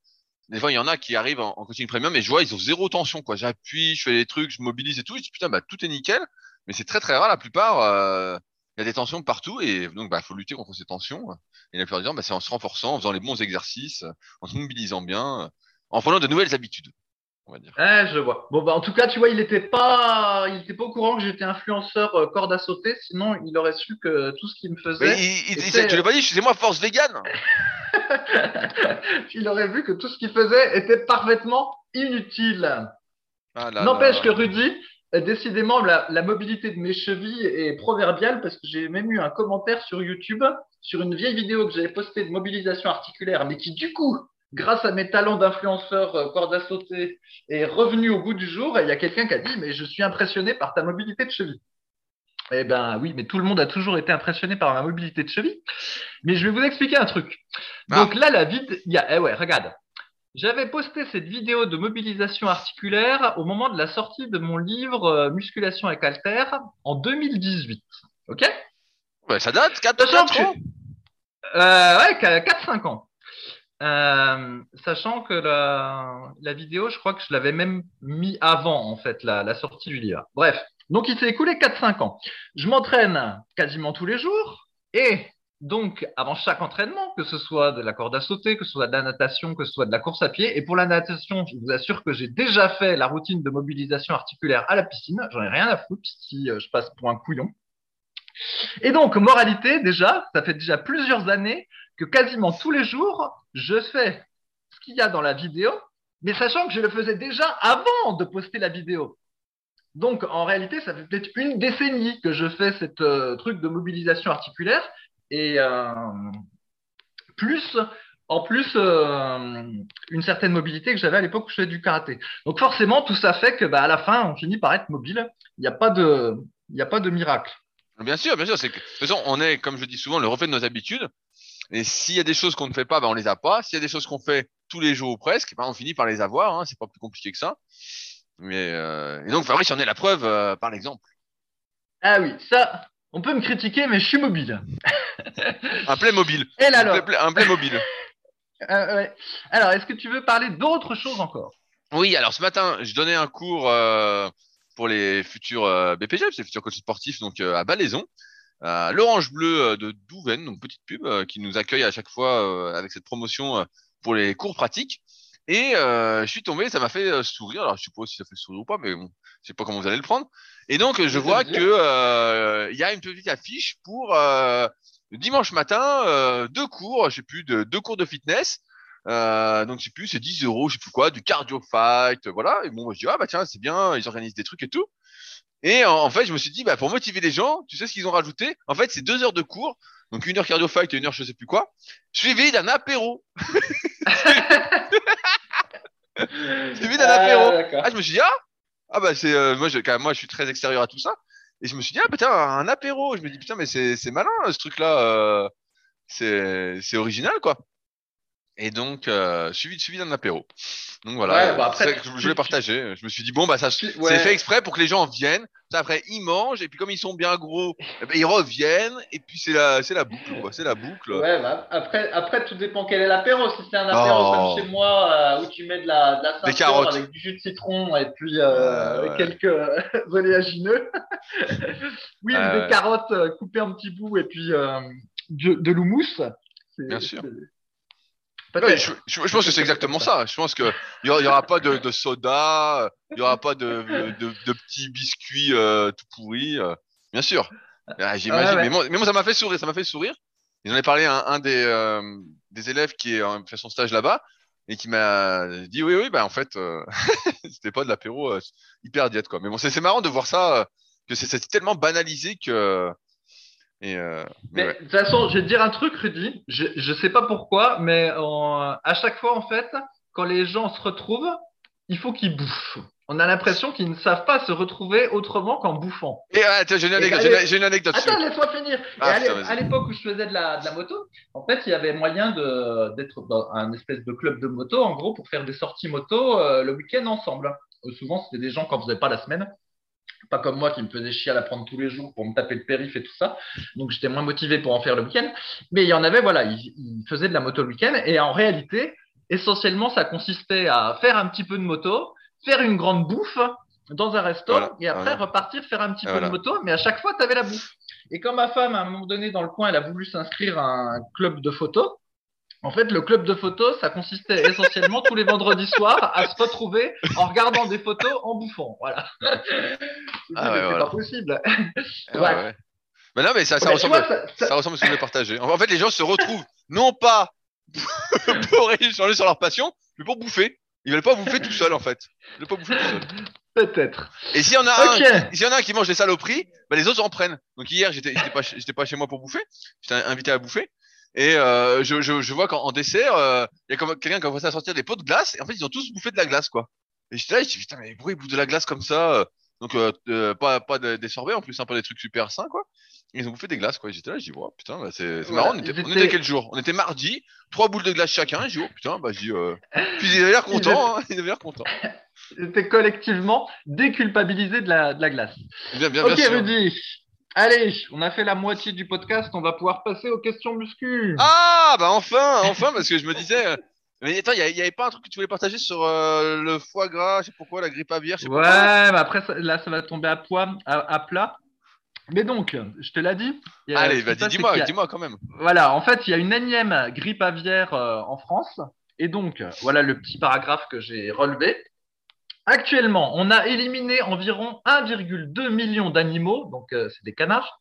Des fois, il y en a qui arrivent en, coaching premium et je vois, ils ont zéro tension. quoi. J'appuie, je fais les trucs, je mobilise et tout. Je dis, putain, bah, tout est nickel. Mais c'est très, très rare. La plupart, euh, il y a des tensions partout. Et donc, bah, faut lutter contre ces tensions. Et la plupart du temps, bah, c'est en se renforçant, en faisant les bons exercices, en se mobilisant bien, en prenant de nouvelles habitudes, on va dire. Ouais, je vois. Bon, bah, en tout cas, tu vois, il était pas, il était pas au courant que j'étais influenceur euh, corde à sauter, sinon il aurait su que tout ce qu'il me Mais faisait, il, il- il- tu l'as pas dit, c'est moi force vegan. *laughs* il aurait vu que tout ce qu'il faisait était parfaitement inutile. Ah N'empêche que Rudy, euh, décidément, la, la mobilité de mes chevilles est proverbiale parce que j'ai même eu un commentaire sur YouTube sur une vieille vidéo que j'avais postée de mobilisation articulaire, mais qui du coup, grâce à mes talents d'influenceur euh, corde à sauter, est revenu au goût du jour. Et il y a quelqu'un qui a dit, mais je suis impressionné par ta mobilité de cheville. Eh ben oui, mais tout le monde a toujours été impressionné par ma mobilité de cheville. Mais je vais vous expliquer un truc. Donc là, la vide, il y a, eh ouais, regarde. J'avais posté cette vidéo de mobilisation articulaire au moment de la sortie de mon livre euh, Musculation avec Alter en 2018. OK? Ouais, ça date, 4, Sachant 4 que- ans. euh, Ouais, 4-5 ans. Euh, sachant que la, la vidéo, je crois que je l'avais même mis avant, en fait, la, la sortie du livre. Bref, donc il s'est écoulé 4-5 ans. Je m'entraîne quasiment tous les jours et donc avant chaque entraînement, que ce soit de la corde à sauter, que ce soit de la natation, que ce soit de la course à pied, et pour la natation, je vous assure que j'ai déjà fait la routine de mobilisation articulaire à la piscine, j'en ai rien à foutre si euh, je passe pour un couillon. Et donc, moralité, déjà, ça fait déjà plusieurs années quasiment tous les jours, je fais ce qu'il y a dans la vidéo, mais sachant que je le faisais déjà avant de poster la vidéo. Donc, en réalité, ça fait peut-être une décennie que je fais cette euh, truc de mobilisation articulaire et euh, plus, en plus, euh, une certaine mobilité que j'avais à l'époque où je faisais du karaté. Donc, forcément, tout ça fait que, bah, à la fin, on finit par être mobile. Il n'y a pas de, il n'y a pas de miracle. Bien sûr, bien sûr. C'est que, de toute façon, on est, comme je dis souvent, le reflet de nos habitudes. Et s'il y a des choses qu'on ne fait pas, ben, on les a pas. S'il y a des choses qu'on fait tous les jours ou presque, ben, on finit par les avoir. Hein. C'est pas plus compliqué que ça. Mais euh... et donc Fabrice en est la preuve euh, par l'exemple. Ah oui, ça, on peut me critiquer, mais je suis mobile. Un Playmobil. Et là, alors, Un, Play- un Playmobil. *laughs* euh, ouais. alors, est-ce que tu veux parler d'autre chose encore? Oui, alors ce matin, je donnais un cours euh, pour les futurs BPG, c'est les futurs coachs sportifs, donc à Balaison, à l'Orange Bleu euh, de Douven, donc petite pub euh, qui nous accueille à chaque fois euh, avec cette promotion euh, pour les cours pratiques. Et euh, je suis tombé, ça m'a fait euh, sourire. Alors je sais pas si ça fait sourire ou pas, mais bon, je sais pas comment vous allez le prendre. Et donc je vois que euh, il y a une petite affiche pour euh, dimanche matin euh, deux cours, je sais plus, de, deux cours de fitness. Euh, donc je sais plus, c'est 10 euros, je sais plus quoi, du cardio fight, voilà. Et bon, moi je dis ah bah tiens c'est bien, ils organisent des trucs et tout. Et en, en fait je me suis dit bah pour motiver les gens, tu sais ce qu'ils ont rajouté? En fait c'est deux heures de cours, donc une heure cardio fight et une heure je sais plus quoi, suivi d'un apéro. *laughs* suivi d'un apéro. d'accord. Ah je me suis dit ah ah bah c'est euh, moi je quand même, moi je suis très extérieur à tout ça et je me suis dit ah putain un apéro. Je me dis putain mais c'est c'est malin ce truc là, c'est c'est original quoi. Et donc, euh, suivi, suivi d'un apéro. Donc voilà, Ouais, bah après, je tu- voulais partager. Je me suis dit, bon, bah, ça, c'est fait exprès pour que les gens viennent. Après, ils mangent, et puis comme ils sont bien gros, eh ben, ils reviennent, et puis c'est la, c'est la boucle, quoi. C'est la boucle. Ouais, bah, après, après, tout dépend quel est l'apéro. Si c'est un apéro Oh. comme chez moi, euh, où tu mets de la, de la Des carottes. avec du jus de citron et puis euh, Ouais, quelques euh, *laughs* oléagineux. *laughs* oui, des carottes euh, coupées en petits bouts et puis euh, de, de l'houmous. Bien sûr. Ouais, je, je- je pense que c'est exactement ça. Je pense que il y aura, aura pas de, de soda, il y aura pas de, de, de petits biscuits euh, tout pourris. euh, bien sûr. Ah, J'imagine. Ouais. Mais, moi, mais moi, ça m'a fait sourire. Ça m'a fait sourire. J'en ai parlé à un, un des, euh, des élèves qui est, fait son stage là-bas et qui m'a dit oui, oui, bah en fait, *laughs* c'était pas de l'apéro hyper diète quoi. Mais bon, c'est marrant de voir ça, que c'est tellement banalisé que. Et euh, mais Mais ouais. de toute façon, je vais te dire un truc, Rudy. Je ne sais pas pourquoi, mais à chaque fois, en fait, quand les gens se retrouvent, il faut qu'ils bouffent. On a l'impression qu'ils ne savent pas se retrouver autrement qu'en bouffant. Et attends, j'ai une anecdote. j'ai une- J'ai une anecdote. Attends, laisse-moi finir. Ah, à putain, l'époque où je faisais de la, de la moto, en fait, il y avait moyen d'être dans un espèce de club de moto, en gros, pour faire des sorties moto euh, le week-end ensemble. Euh, souvent, c'était des gens qui n'en faisaient pas la semaine. Pas comme moi qui me faisais chier à la prendre tous les jours pour me taper le périph et tout ça. Donc, j'étais moins motivé pour en faire le week-end. Mais il y en avait, voilà, ils, ils faisaient de la moto le week-end. Et en réalité, essentiellement, ça consistait à faire un petit peu de moto, faire une grande bouffe dans un resto Voilà, et après voilà. repartir faire un petit Et peu de moto. Mais à chaque fois, tu avais la bouffe. Et quand ma femme, à un moment donné, dans le coin, elle a voulu s'inscrire à un club de photo, en fait, le club de photo, ça consistait essentiellement tous les vendredis soirs à se retrouver en regardant des photos en bouffant. Voilà. Ah ouais, c'est voilà. pas possible. *laughs* Ouais, Ouais. Mais non, mais ça, ça ressemble. vois, ça- ressemble à ce que je partager. En fait, les gens se retrouvent non pas *laughs* pour échanger sur leur passion, mais pour bouffer. Ils veulent pas bouffer tout seul en fait. Ils veulent pas bouffer tout seul. Peut-être. Et s'il y en a un, Ok. qui- s'il y en a un qui mange des saloperies, bah les autres en prennent. Donc hier, j'étais, j'étais pas, pas chez moi pour bouffer. J'étais invité à bouffer. Et euh, je, je, je vois qu'en en dessert, euh, il y a quelqu'un qui a commencé à sortir des pots de glace. Et en fait, ils ont tous bouffé de la glace, quoi. Et j'étais là, je dis putain, mais pourquoi ils bouffent de la glace comme ça euh? Donc euh, euh, pas, pas de- des sorbets en plus, hein, pas des trucs super sains, quoi. Ils ont bouffé des glaces, quoi. J'étais là, je dis, wow, putain, bah, c'est marrant. On était, on était quel jour? On était mardi, trois boules de glace chacun. Dis, oh putain, bah, dis, euh... puis ils avaient l'air contents, hein, ils avaient l'air contents. *laughs* C'était collectivement déculpabilisé de la, de la glace. Bien, bien, ok, sûr. Rudy. Allez, on a fait la moitié du podcast. On va pouvoir passer aux questions muscu. Ah, bah enfin, enfin, parce que je me disais. Mais attends, il y, avait pas un truc que tu voulais partager sur euh, le foie gras, je sais pas pourquoi, la grippe aviaire, je sais ouais, mais après, ça- là, ça va tomber à, poids, à, à plat. Mais donc, je te l'ai dit. il y a- Allez, vas-y, dis-moi, a- dis-moi quand même. Voilà, en fait, il y a une énième grippe aviaire euh, en France. Et donc, voilà le petit paragraphe que j'ai relevé. Actuellement, on a éliminé environ 1,2 million d'animaux, donc euh, c'est des canards,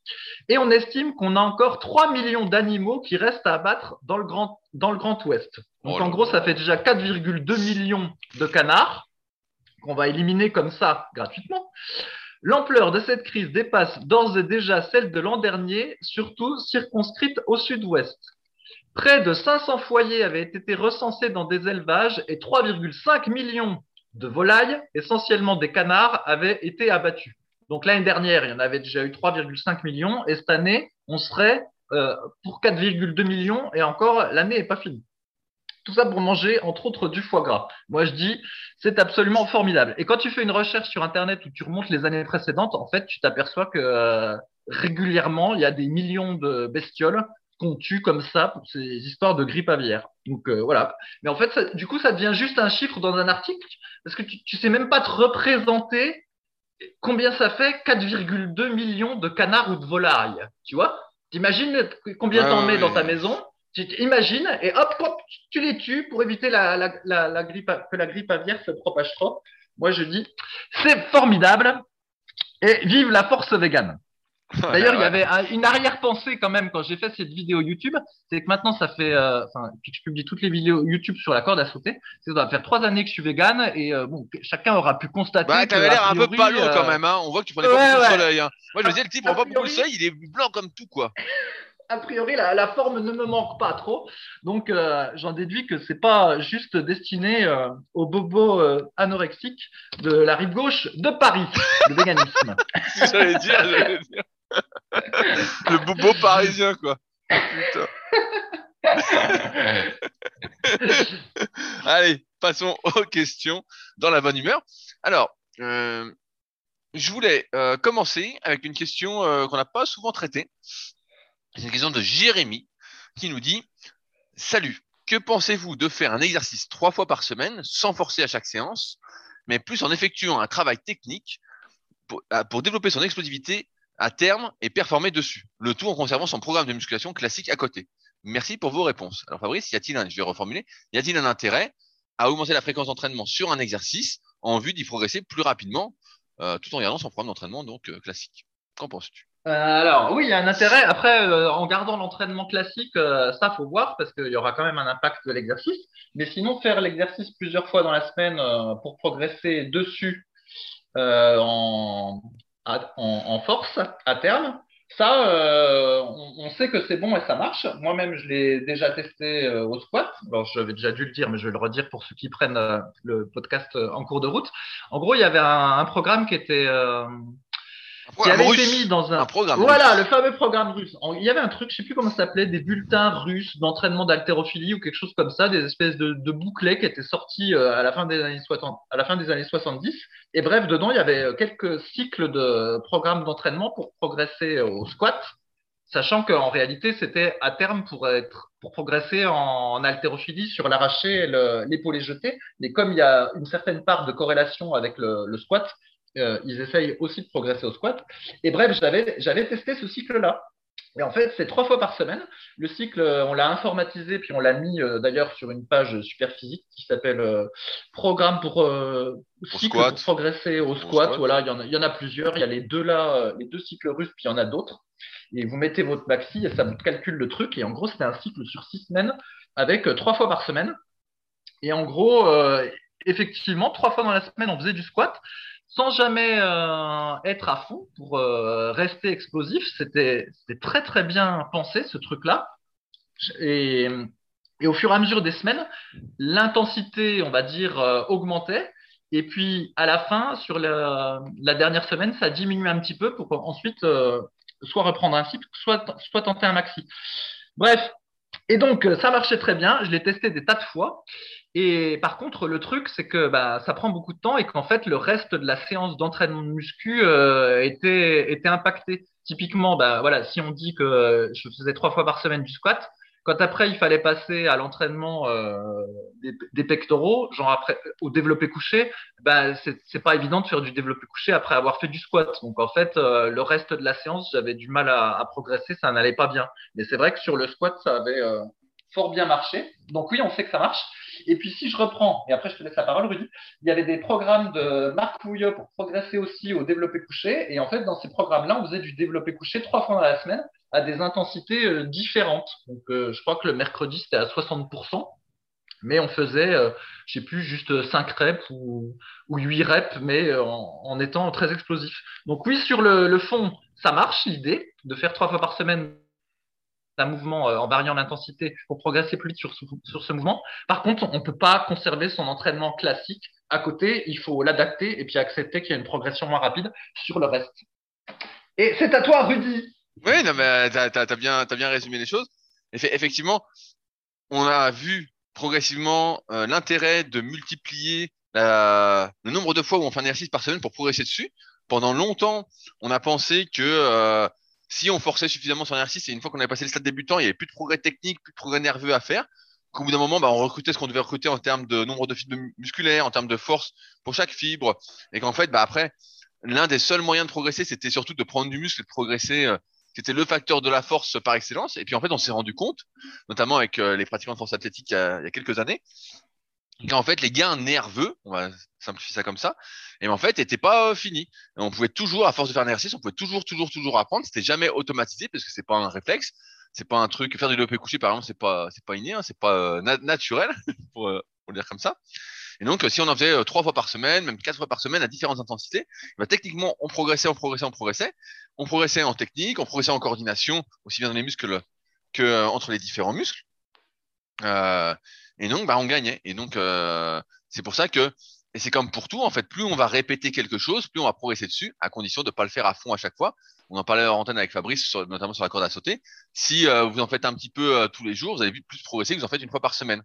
et on estime qu'on a encore 3 millions d'animaux qui restent à abattre dans le Grand, dans le grand Ouest. Donc Oh en gros, ça fait déjà 4,2 millions de canards qu'on va éliminer comme ça gratuitement. L'ampleur de cette crise dépasse d'ores et déjà celle de l'an dernier, surtout circonscrite au sud-ouest. Près de 500 foyers avaient été recensés dans des élevages et 3,5 millions de volailles, essentiellement des canards, avaient été abattus. Donc l'année dernière, il y en avait déjà eu 3,5 millions et cette année, on serait euh, pour 4,2 millions et encore, l'année n'est pas finie. Tout ça pour manger, entre autres, du foie gras. Moi, je dis, c'est absolument formidable. Et quand tu fais une recherche sur Internet où tu remontes les années précédentes, en fait, tu t'aperçois que euh, régulièrement, il y a des millions de bestioles qu'on tue comme ça pour ces histoires de grippe aviaire. Donc euh, voilà. Mais en fait, ça- du coup, ça devient juste un chiffre dans un article parce que tu, tu sais même pas te représenter combien ça fait 4,2 millions de canards ou de volailles. Tu vois T'imagines combien Ouais, t'en ouais, mets dans ta maison Tu t'imagines et hop, hop, tu les tues pour éviter la, la, la, la grippe, que la grippe aviaire se propage trop. Moi, je dis, c'est formidable et vive la force végane. *laughs* D'ailleurs, il y avait un- une arrière-pensée quand même quand j'ai fait cette vidéo YouTube, c'est que maintenant ça fait, euh, enfin, depuis que je publie toutes les vidéos YouTube sur la corde à sauter, c'est ça va faire trois années que je suis vegan et euh, bon, chacun aura pu constater. Bah, t'avais a l'air un peu palo euh, quand même, hein. On voit que tu prenais ouais, pas beaucoup ouais. de soleil, hein. Moi, je me disais, le type prend pas beaucoup de priori- soleil, il est blanc comme tout, quoi. A priori, la, la forme ne me manque pas trop, donc euh, j'en déduis que c'est pas juste destiné euh, aux bobos euh, anorexiques de la rive gauche de Paris, le véganisme. *laughs* J'allais dire, j'allais dire. Le bobo parisien, quoi. *laughs* Allez, passons aux questions dans la bonne humeur. Alors, euh, je voulais euh, commencer avec une question euh, qu'on n'a pas souvent traitée. C'est une question de Jérémy qui nous dit Salut, que pensez-vous de faire un exercice trois fois par semaine sans forcer à chaque séance, mais plus en effectuant un travail technique pour développer son explosivité à terme et performer dessus, le tout en conservant son programme de musculation classique à côté Merci pour vos réponses. Alors Fabrice, y a-t-il un, je vais reformuler, y a-t-il un intérêt à augmenter la fréquence d'entraînement sur un exercice en vue d'y progresser plus rapidement, euh, tout en gardant son programme d'entraînement donc euh, classique? Qu'en penses-tu? Euh, alors, oui, il y a un intérêt. Après, en gardant l'entraînement classique, ça, faut voir parce qu'il y aura quand même un impact de l'exercice. Mais sinon, faire l'exercice plusieurs fois dans la semaine pour progresser dessus en, en, force à terme, Ça, euh, on, sait que c'est bon et ça marche. Moi-même, je l'ai déjà testé euh, au squat. Alors, j'avais déjà dû le dire, mais je vais le redire pour ceux qui prennent euh, le podcast en cours de route. En gros, il y avait un programme qui était qui avait été mis dans un, programme. Voilà, le fameux programme russe. Il y avait un truc, je sais plus comment ça s'appelait, des bulletins russes d'entraînement d'haltérophilie ou quelque chose comme ça, des espèces de, de bouclets qui étaient sortis euh, à la fin des années 60, à la fin des années 70. Et bref, dedans, il y avait euh, quelques cycles de programmes d'entraînement pour progresser au squat, sachant qu'en réalité, c'était à terme pour être pour progresser en, haltérophilie sur l'arraché et l'épaulé jeté. Mais comme il y a une certaine part de corrélation avec le, le squat, euh, ils essayent aussi de progresser au squat. Et bref, j'avais testé ce cycle-là. Et en fait, c'est trois fois par semaine. Le cycle, on l'a informatisé, puis on l'a mis euh, d'ailleurs sur une page super physique qui s'appelle euh, Programme pour, progresser au squat. Voilà, il y, en a, il y, en a, plusieurs. Il y a les deux là, les deux cycles russes, puis il y en a d'autres. Et vous mettez votre maxi et ça vous calcule le truc. Et en gros, c'était un cycle sur six semaines avec trois fois par semaine. Et en gros, effectivement, trois fois dans la semaine, on faisait du squat sans jamais euh, être à fond pour euh, rester explosif. C'était très très bien pensé ce truc-là. Et, et, au fur et à mesure des semaines, l'intensité, on va dire, euh, augmentait. Et puis à la fin, sur la, dernière semaine, ça diminuait un petit peu pour ensuite soit reprendre un cycle, soit, soit tenter un maxi. Bref, et donc ça marchait très bien. Je l'ai testé des tas de fois. Et par contre, le truc, c'est que bah, ça prend beaucoup de temps et qu'en fait, le reste de la séance d'entraînement de muscu euh, était, était impacté. Typiquement, bah, voilà, si on dit que je faisais trois fois par semaine du squat, quand après il fallait passer à l'entraînement euh, des, pectoraux, genre après au développé couché, bah, c'est pas évident de faire du développé couché après avoir fait du squat. Donc en fait, euh, le reste de la séance, j'avais du mal à, à progresser, ça n'allait pas bien. Mais c'est vrai que sur le squat, ça avait euh, fort bien marché. Donc oui, on sait que ça marche. Et puis si je reprends, et après je te laisse la parole Rudy, il y avait des programmes de Marc Pouilleux pour progresser aussi au développé couché. Et en fait, dans ces programmes-là, on faisait du développé couché trois fois dans la semaine à des intensités euh, différentes. Donc euh, je crois que le mercredi, c'était à 60%. Mais on faisait, euh, je sais plus, juste 5 reps ou, ou 8 reps, mais en, étant très explosif. Donc oui, sur le, le fond, ça marche l'idée de faire trois fois par semaine un mouvement euh, en variant l'intensité pour progresser plus vite sur ce, sur ce mouvement. Par contre, on ne peut pas conserver son entraînement classique à côté, il faut l'adapter et puis accepter qu'il y a une progression moins rapide sur le reste. Et c'est à toi, Rudy. Oui, non, mais tu as, bien, as bien résumé les choses. Effectivement, on a vu progressivement euh, l'intérêt de multiplier le nombre de fois où on fait un exercice par semaine pour progresser dessus. Pendant longtemps, on a pensé que euh, si on forçait suffisamment son exercice et une fois qu'on avait passé le stade débutant, il n'y avait plus de progrès technique, plus de progrès nerveux à faire, qu'au bout d'un moment, bah, on recrutait ce qu'on devait recruter en termes de nombre de fibres musculaires, en termes de force pour chaque fibre, et qu'en fait, bah, après, l'un des seuls moyens de progresser, c'était surtout de prendre du muscle de progresser. Euh, c'était le facteur de la force par excellence. Et puis en fait, on s'est rendu compte, notamment avec euh, les pratiquants de force athlétique il y a quelques années, en fait, les gains nerveux, on va simplifier ça comme ça, et en fait, n'étaient pas euh, finis. On pouvait toujours, à force de faire un exercice, on pouvait toujours, toujours, toujours apprendre. C'était jamais automatisé parce que c'est pas un réflexe, c'est pas un truc. Faire du développé couché, par exemple, c'est pas, c'est pas inné, hein, c'est pas euh, naturel *laughs* pour, euh, pour, le dire comme ça. Et donc, si on en faisait trois fois par semaine, même quatre fois par semaine à différentes intensités, bah, techniquement, on progressait, on progressait, on progressait. On progressait en technique, on progressait en coordination, aussi bien dans les muscles que entre les différents muscles. Euh, et donc, bah, on gagnait. Et donc, euh, c'est pour ça que, et c'est comme pour tout, en fait, plus on va répéter quelque chose, plus on va progresser dessus, à condition de ne pas le faire à fond à chaque fois. On en parlait en antenne avec Fabrice, notamment sur la corde à sauter. Si euh, vous en faites un petit peu euh, tous les jours, vous allez plus progresser que vous en faites une fois par semaine.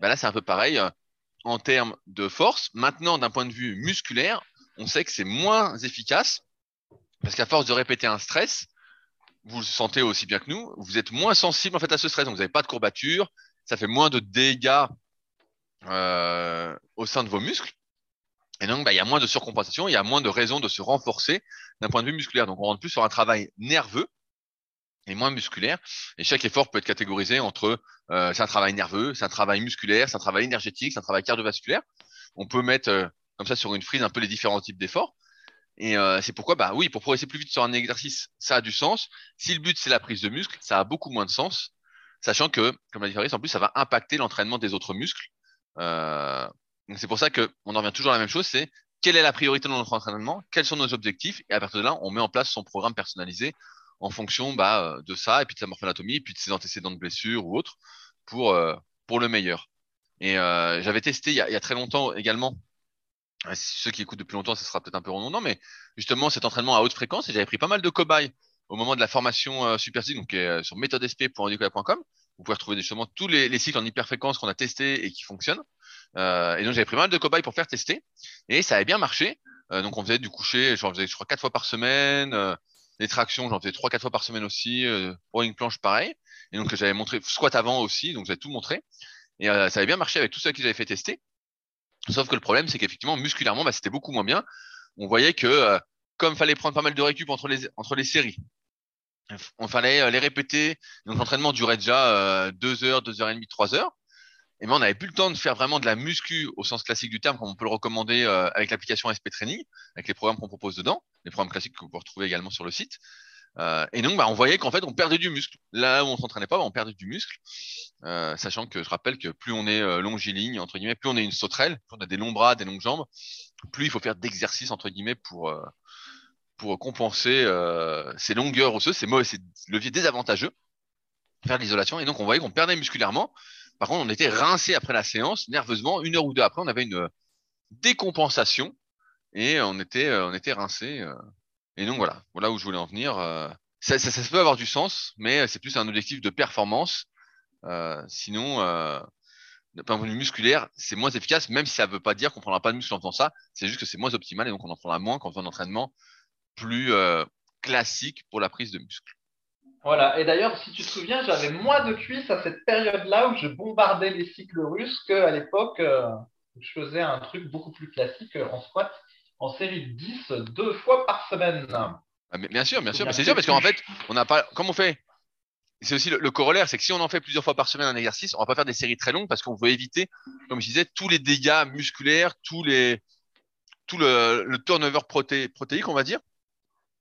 Ben là, c'est un peu pareil en termes de force. Maintenant, d'un point de vue musculaire, on sait que c'est moins efficace parce qu'à force de répéter un stress, vous le sentez aussi bien que nous, vous êtes moins sensible en fait à ce stress. Donc, vous n'avez pas de courbature, ça fait moins de dégâts euh, au sein de vos muscles. Et donc, bah, il y a moins de surcompensation, il y a moins de raisons de se renforcer d'un point de vue musculaire. Donc, on rentre plus sur un travail nerveux et moins musculaire. Et chaque effort peut être catégorisé entre euh, c'est un travail nerveux, c'est un travail musculaire, c'est un travail énergétique, c'est un travail cardiovasculaire. On peut mettre euh, comme ça sur une frise un peu les différents types d'efforts. Et c'est pourquoi, bah oui, pour progresser plus vite sur un exercice, ça a du sens. Si le but c'est la prise de muscle, ça a beaucoup moins de sens sachant que, comme l'a dit Fabrice, en plus, ça va impacter l'entraînement des autres muscles. Euh, c'est pour ça qu'on en revient toujours à la même chose, c'est quelle est la priorité de notre entraînement, quels sont nos objectifs, et à partir de là, on met en place son programme personnalisé en fonction bah, de ça, et puis de sa morphanatomie, et puis de ses antécédents de blessures ou autres, pour, pour le meilleur. Et j'avais testé il y, a, il y, a, très longtemps également, ceux qui écoutent depuis longtemps, ce sera peut-être un peu redondant, mais justement cet entraînement à haute fréquence, et j'avais pris pas mal de cobayes au moment de la formation Super Physique, donc sur méthodesp.handicola.com. Vous pouvez retrouver justement tous les, les cycles en hyperfréquence qu'on a testés et qui fonctionnent. Euh, et donc j'avais pris mal de cobayes pour faire tester et ça avait bien marché. Euh, donc on faisait du coucher, j'en faisais je crois quatre fois par semaine. Euh, les tractions, j'en faisais trois quatre fois par semaine aussi. Euh, une planche pareil. Et donc j'avais montré squat avant aussi, donc j'avais tout montré. Et euh, ça avait bien marché avec tous ceux qui j'avais fait tester. Sauf que le problème c'est qu'effectivement musculairement bah, c'était beaucoup moins bien. On voyait que euh, comme fallait prendre pas mal de récup entre les entre les séries, on fallait les répéter. Donc l'entraînement durait déjà deux heures, deux heures et demie, trois heures et ben on n'avait plus le temps de faire vraiment de la muscu au sens classique du terme, comme on peut le recommander euh, avec l'application SP Training, avec les programmes qu'on propose dedans, les programmes classiques que vous pouvez retrouver également sur le site. Euh, et donc, bah, on voyait qu'en fait, on perdait du muscle. Là où on s'entraînait pas, bah, on perdait du muscle, euh, sachant que je rappelle que plus on est euh, longiligne entre guillemets, plus on est une sauterelle, plus on a des longs bras, des longues jambes, plus il faut faire d'exercices entre guillemets pour euh, pour compenser ces longueurs osseuses, ces, ces leviers désavantageux, faire de l'isolation. Et donc, on voyait qu'on perdait musculairement. Par contre, on était rincé après la séance, nerveusement. Une heure ou deux après, on avait une décompensation et on était, euh, on était rincé. Euh. Et donc voilà, voilà où je voulais en venir. Euh. Ça, ça, peut avoir du sens, mais c'est plus un objectif de performance. sinon, d'un point de vue musculaire, c'est moins efficace, même si ça ne veut pas dire qu'on ne prendra pas de muscle en faisant ça. C'est juste que c'est moins optimal et donc on en prendra moins quand on fait un entraînement plus classique pour la prise de muscle. Voilà, et d'ailleurs, si tu te souviens, j'avais moins de cuisses à cette période-là où je bombardais les cycles russes qu'à l'époque euh, où je faisais un truc beaucoup plus classique en squat en série de 10 deux fois par semaine. Ah, mais bien sûr, bien sûr, c'est sûr parce qu'en fait, on n'a pas. Comme on fait c'est aussi le, corollaire, c'est que si on en fait plusieurs fois par semaine un exercice, on va pas faire des séries très longues parce qu'on veut éviter, comme je disais, tous les dégâts musculaires, tous les, tout le, le turnover proté, protéique, on va dire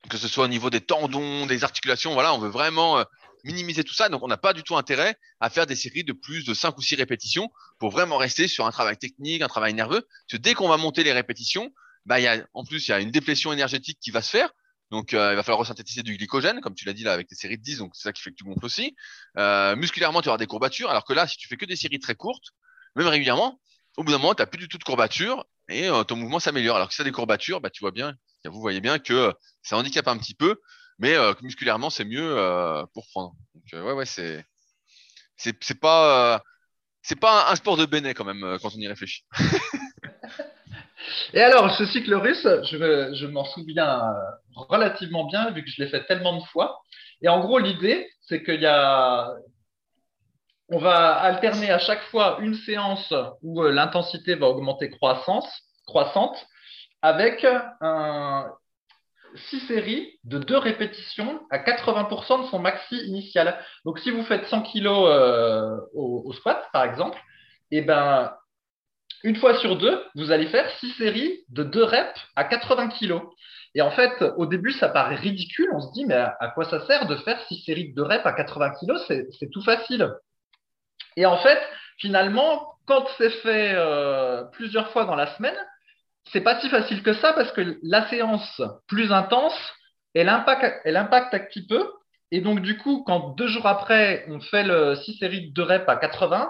que ce soit au niveau des tendons, des articulations, voilà, on veut vraiment euh, minimiser tout ça. Donc, on n'a pas du tout intérêt à faire des séries de plus de 5 ou 6 répétitions pour vraiment rester sur un travail technique, un travail nerveux. Parce dès qu'on va monter les répétitions, bah, y a, en plus, il y a une déplétion énergétique qui va se faire. Donc, euh, il va falloir resynthétiser du glycogène, comme tu l'as dit là avec tes séries de 10. Donc, c'est ça qui fait que tu gonfles aussi. Euh, musculairement, tu auras des courbatures. Alors que là, si tu fais que des séries très courtes, même régulièrement, au bout d'un moment, tu n'as plus du tout de courbatures et ton mouvement s'améliore. Alors que si tu as des courbatures, bah, tu vois bien, vous voyez bien que ça handicape un petit peu, mais euh, musculairement, c'est mieux euh, pour prendre. Donc, euh, ouais, ouais, c'est, c'est, pas, c'est pas un, sport de béné quand même quand on y réfléchit. *laughs* Et alors, ce cycle russe, je, je m'en souviens relativement bien vu que je l'ai fait tellement de fois. Et en gros, l'idée, c'est qu'il y a, on va alterner à chaque fois une séance où l'intensité va augmenter croissance, croissante avec un, six séries de deux répétitions à 80% de son maxi initial. Donc, si vous faites 100 kg euh, au, squat, par exemple, et eh ben, une fois sur deux, vous allez faire six séries de deux reps à 80 kg. Et en fait, au début, ça paraît ridicule. On se dit, mais à, quoi ça sert de faire six séries de deux reps à 80 kg C'est tout facile. Et en fait, finalement, quand c'est fait euh, plusieurs fois dans la semaine, c'est pas si facile que ça parce que la séance plus intense, elle impacte, elle impacte un petit peu. Et donc, du coup, quand deux jours après, on fait le 6 séries de 2 reps à 80%,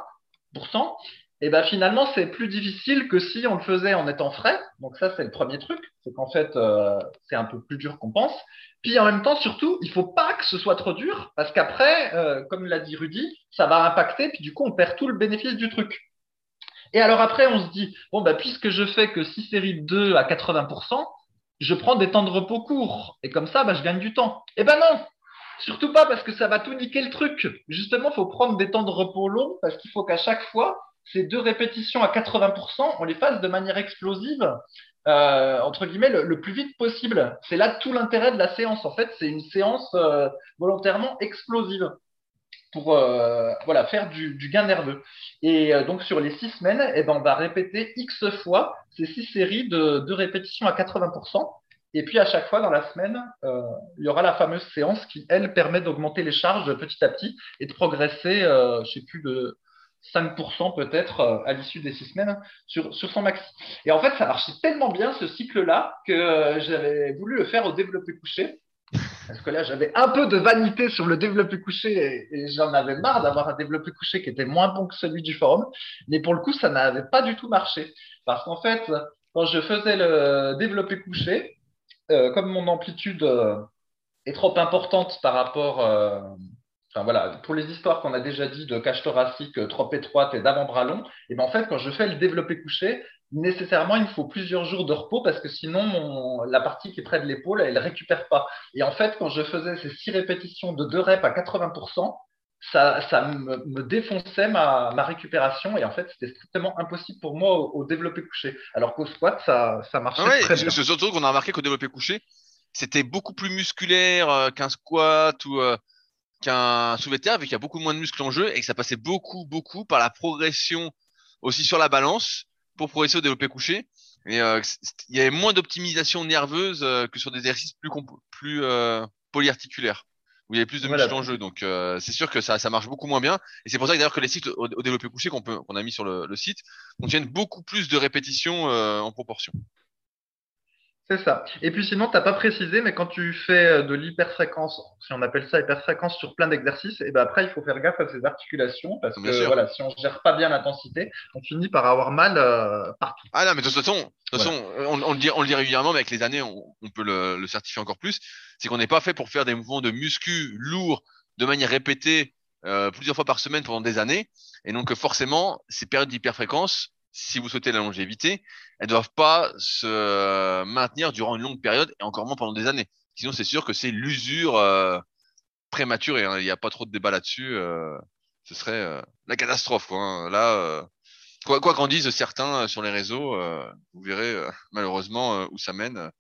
et ben finalement, c'est plus difficile que si on le faisait en étant frais. Donc, ça, c'est le premier truc. C'est qu'en fait, euh, c'est un peu plus dur qu'on pense. Puis, en même temps, surtout, il faut pas que ce soit trop dur parce qu'après, euh, comme l'a dit Rudy, ça va impacter. Puis, du coup, on perd tout le bénéfice du truc. Et alors après, on se dit, bon, bah, puisque je fais que 6 séries de 2 à 80%, je prends des temps de repos courts. Et comme ça, bah, je gagne du temps. Eh ben non Surtout pas parce que ça va tout niquer le truc. Justement, il faut prendre des temps de repos longs parce qu'il faut qu'à chaque fois, ces deux répétitions à 80%, on les fasse de manière explosive, euh, entre guillemets, le, plus vite possible. C'est là tout l'intérêt de la séance. En fait, c'est une séance euh, volontairement explosive pour euh, voilà, faire du, gain nerveux. Et euh, donc sur les six semaines, eh ben, on va répéter X fois ces six séries de, répétitions à 80%. Et puis à chaque fois dans la semaine, euh, il y aura la fameuse séance qui, elle, permet d'augmenter les charges petit à petit et de progresser, je sais plus, de 5% peut-être à l'issue des six semaines sur, son maxi. Et en fait, ça marchait tellement bien ce cycle-là que j'avais voulu le faire au développé couché. Parce que là, j'avais un peu de vanité sur le développé couché et, j'en avais marre d'avoir un développé couché qui était moins bon que celui du forum. Mais pour le coup, ça n'avait pas du tout marché. Parce qu'en fait, quand je faisais le développé couché, euh, comme mon amplitude euh, est trop importante par rapport, euh, enfin voilà, pour les histoires qu'on a déjà dit de cage thoracique trop étroite et d'avant-bras long, et ben en fait, quand je fais le développé couché, nécessairement, il me faut plusieurs jours de repos parce que sinon, la partie qui est près de l'épaule, elle ne récupère pas. Et en fait, quand je faisais ces six répétitions de deux reps à 80%, ça, ça me, défonçait ma, récupération et en fait, c'était strictement impossible pour moi au, développé couché. Alors qu'au squat, ça, ça marchait ah très bien. C'est surtout qu'on a remarqué qu'au développé couché, c'était beaucoup plus musculaire euh, qu'un squat ou euh, qu'un soulevé de terre, avec qu'il y a beaucoup moins de muscles en jeu et que ça passait beaucoup, beaucoup par la progression aussi sur la balance pour progresser au développé couché. Et euh, il y avait moins d'optimisation nerveuse euh, que sur des exercices plus, plus euh, polyarticulaires où il y avait plus de muscles en jeu. Donc euh, c'est sûr que ça, ça marche beaucoup moins bien. Et c'est pour ça que d'ailleurs que les cycles au, développé couché qu'on peut qu'on a mis sur le, le, site contiennent beaucoup plus de répétitions en proportion. C'est ça. Et puis sinon, tu n'as pas précisé, mais quand tu fais euh, de l'hyperfréquence, si on appelle ça hyperfréquence sur plein d'exercices, et ben après, il faut faire gaffe à ces articulations, parce que voilà, si on ne gère pas bien l'intensité, on finit par avoir mal euh, partout. Ah non, mais de toute façon, de toute façon on, on, le dit, on le dit régulièrement, mais avec les années, on, on peut le, le, certifier encore plus, c'est qu'on n'est pas fait pour faire des mouvements de muscu lourds de manière répétée euh, plusieurs fois par semaine pendant des années. Et donc forcément, ces périodes d'hyperfréquence, si vous souhaitez la longévité, elles doivent pas se maintenir durant une longue période et encore moins pendant des années. Sinon, c'est sûr que c'est l'usure euh, prématurée. Hein. Il n'y a pas trop de débat là-dessus. Euh, ce serait euh, la catastrophe. Quoi, hein. Là, quoi qu'en disent certains sur les réseaux, vous verrez malheureusement où ça mène.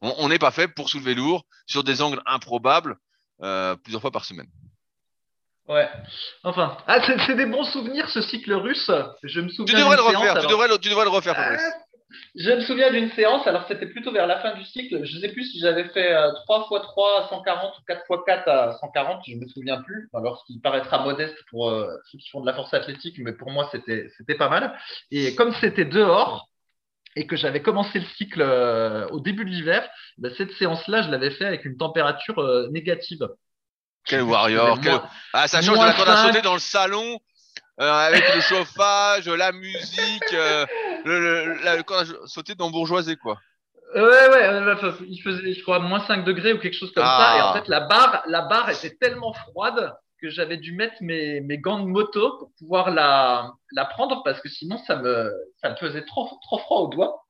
On n'est pas fait pour soulever lourd sur des angles improbables plusieurs fois par semaine. Ouais. Enfin, ah, c'est des bons souvenirs ce cycle russe. Je me souviens. Tu devrais le refaire. Tu, devrais le, tu devrais le refaire, ah, Je me souviens d'une séance. Alors c'était plutôt vers la fin du cycle. Je sais plus si j'avais fait 3 x 3 à 140 ou 4 x 4 à 140. Je me souviens plus. Alors ce qui paraîtra modeste pour euh, ceux qui font de la force athlétique, mais pour moi c'était c'était pas mal. Et comme c'était dehors et que j'avais commencé le cycle euh, au début de l'hiver, ben, cette séance-là, je l'avais fait avec une température euh, négative. Quel warrior quel... Ah, ça change de la a sauté dans le salon euh, avec le chauffage, la musique, euh, le, le, quand on a sauté dans Bourgeoisie, quoi. Ouais, ouais, euh, il faisait, je crois, moins 5 degrés ou quelque chose comme ça. Et en ah. fait, la barre, la barre était tellement froide que j'avais dû mettre mes, mes gants de moto pour pouvoir la, la prendre parce que sinon, ça me, ça me faisait trop, trop froid aux doigts.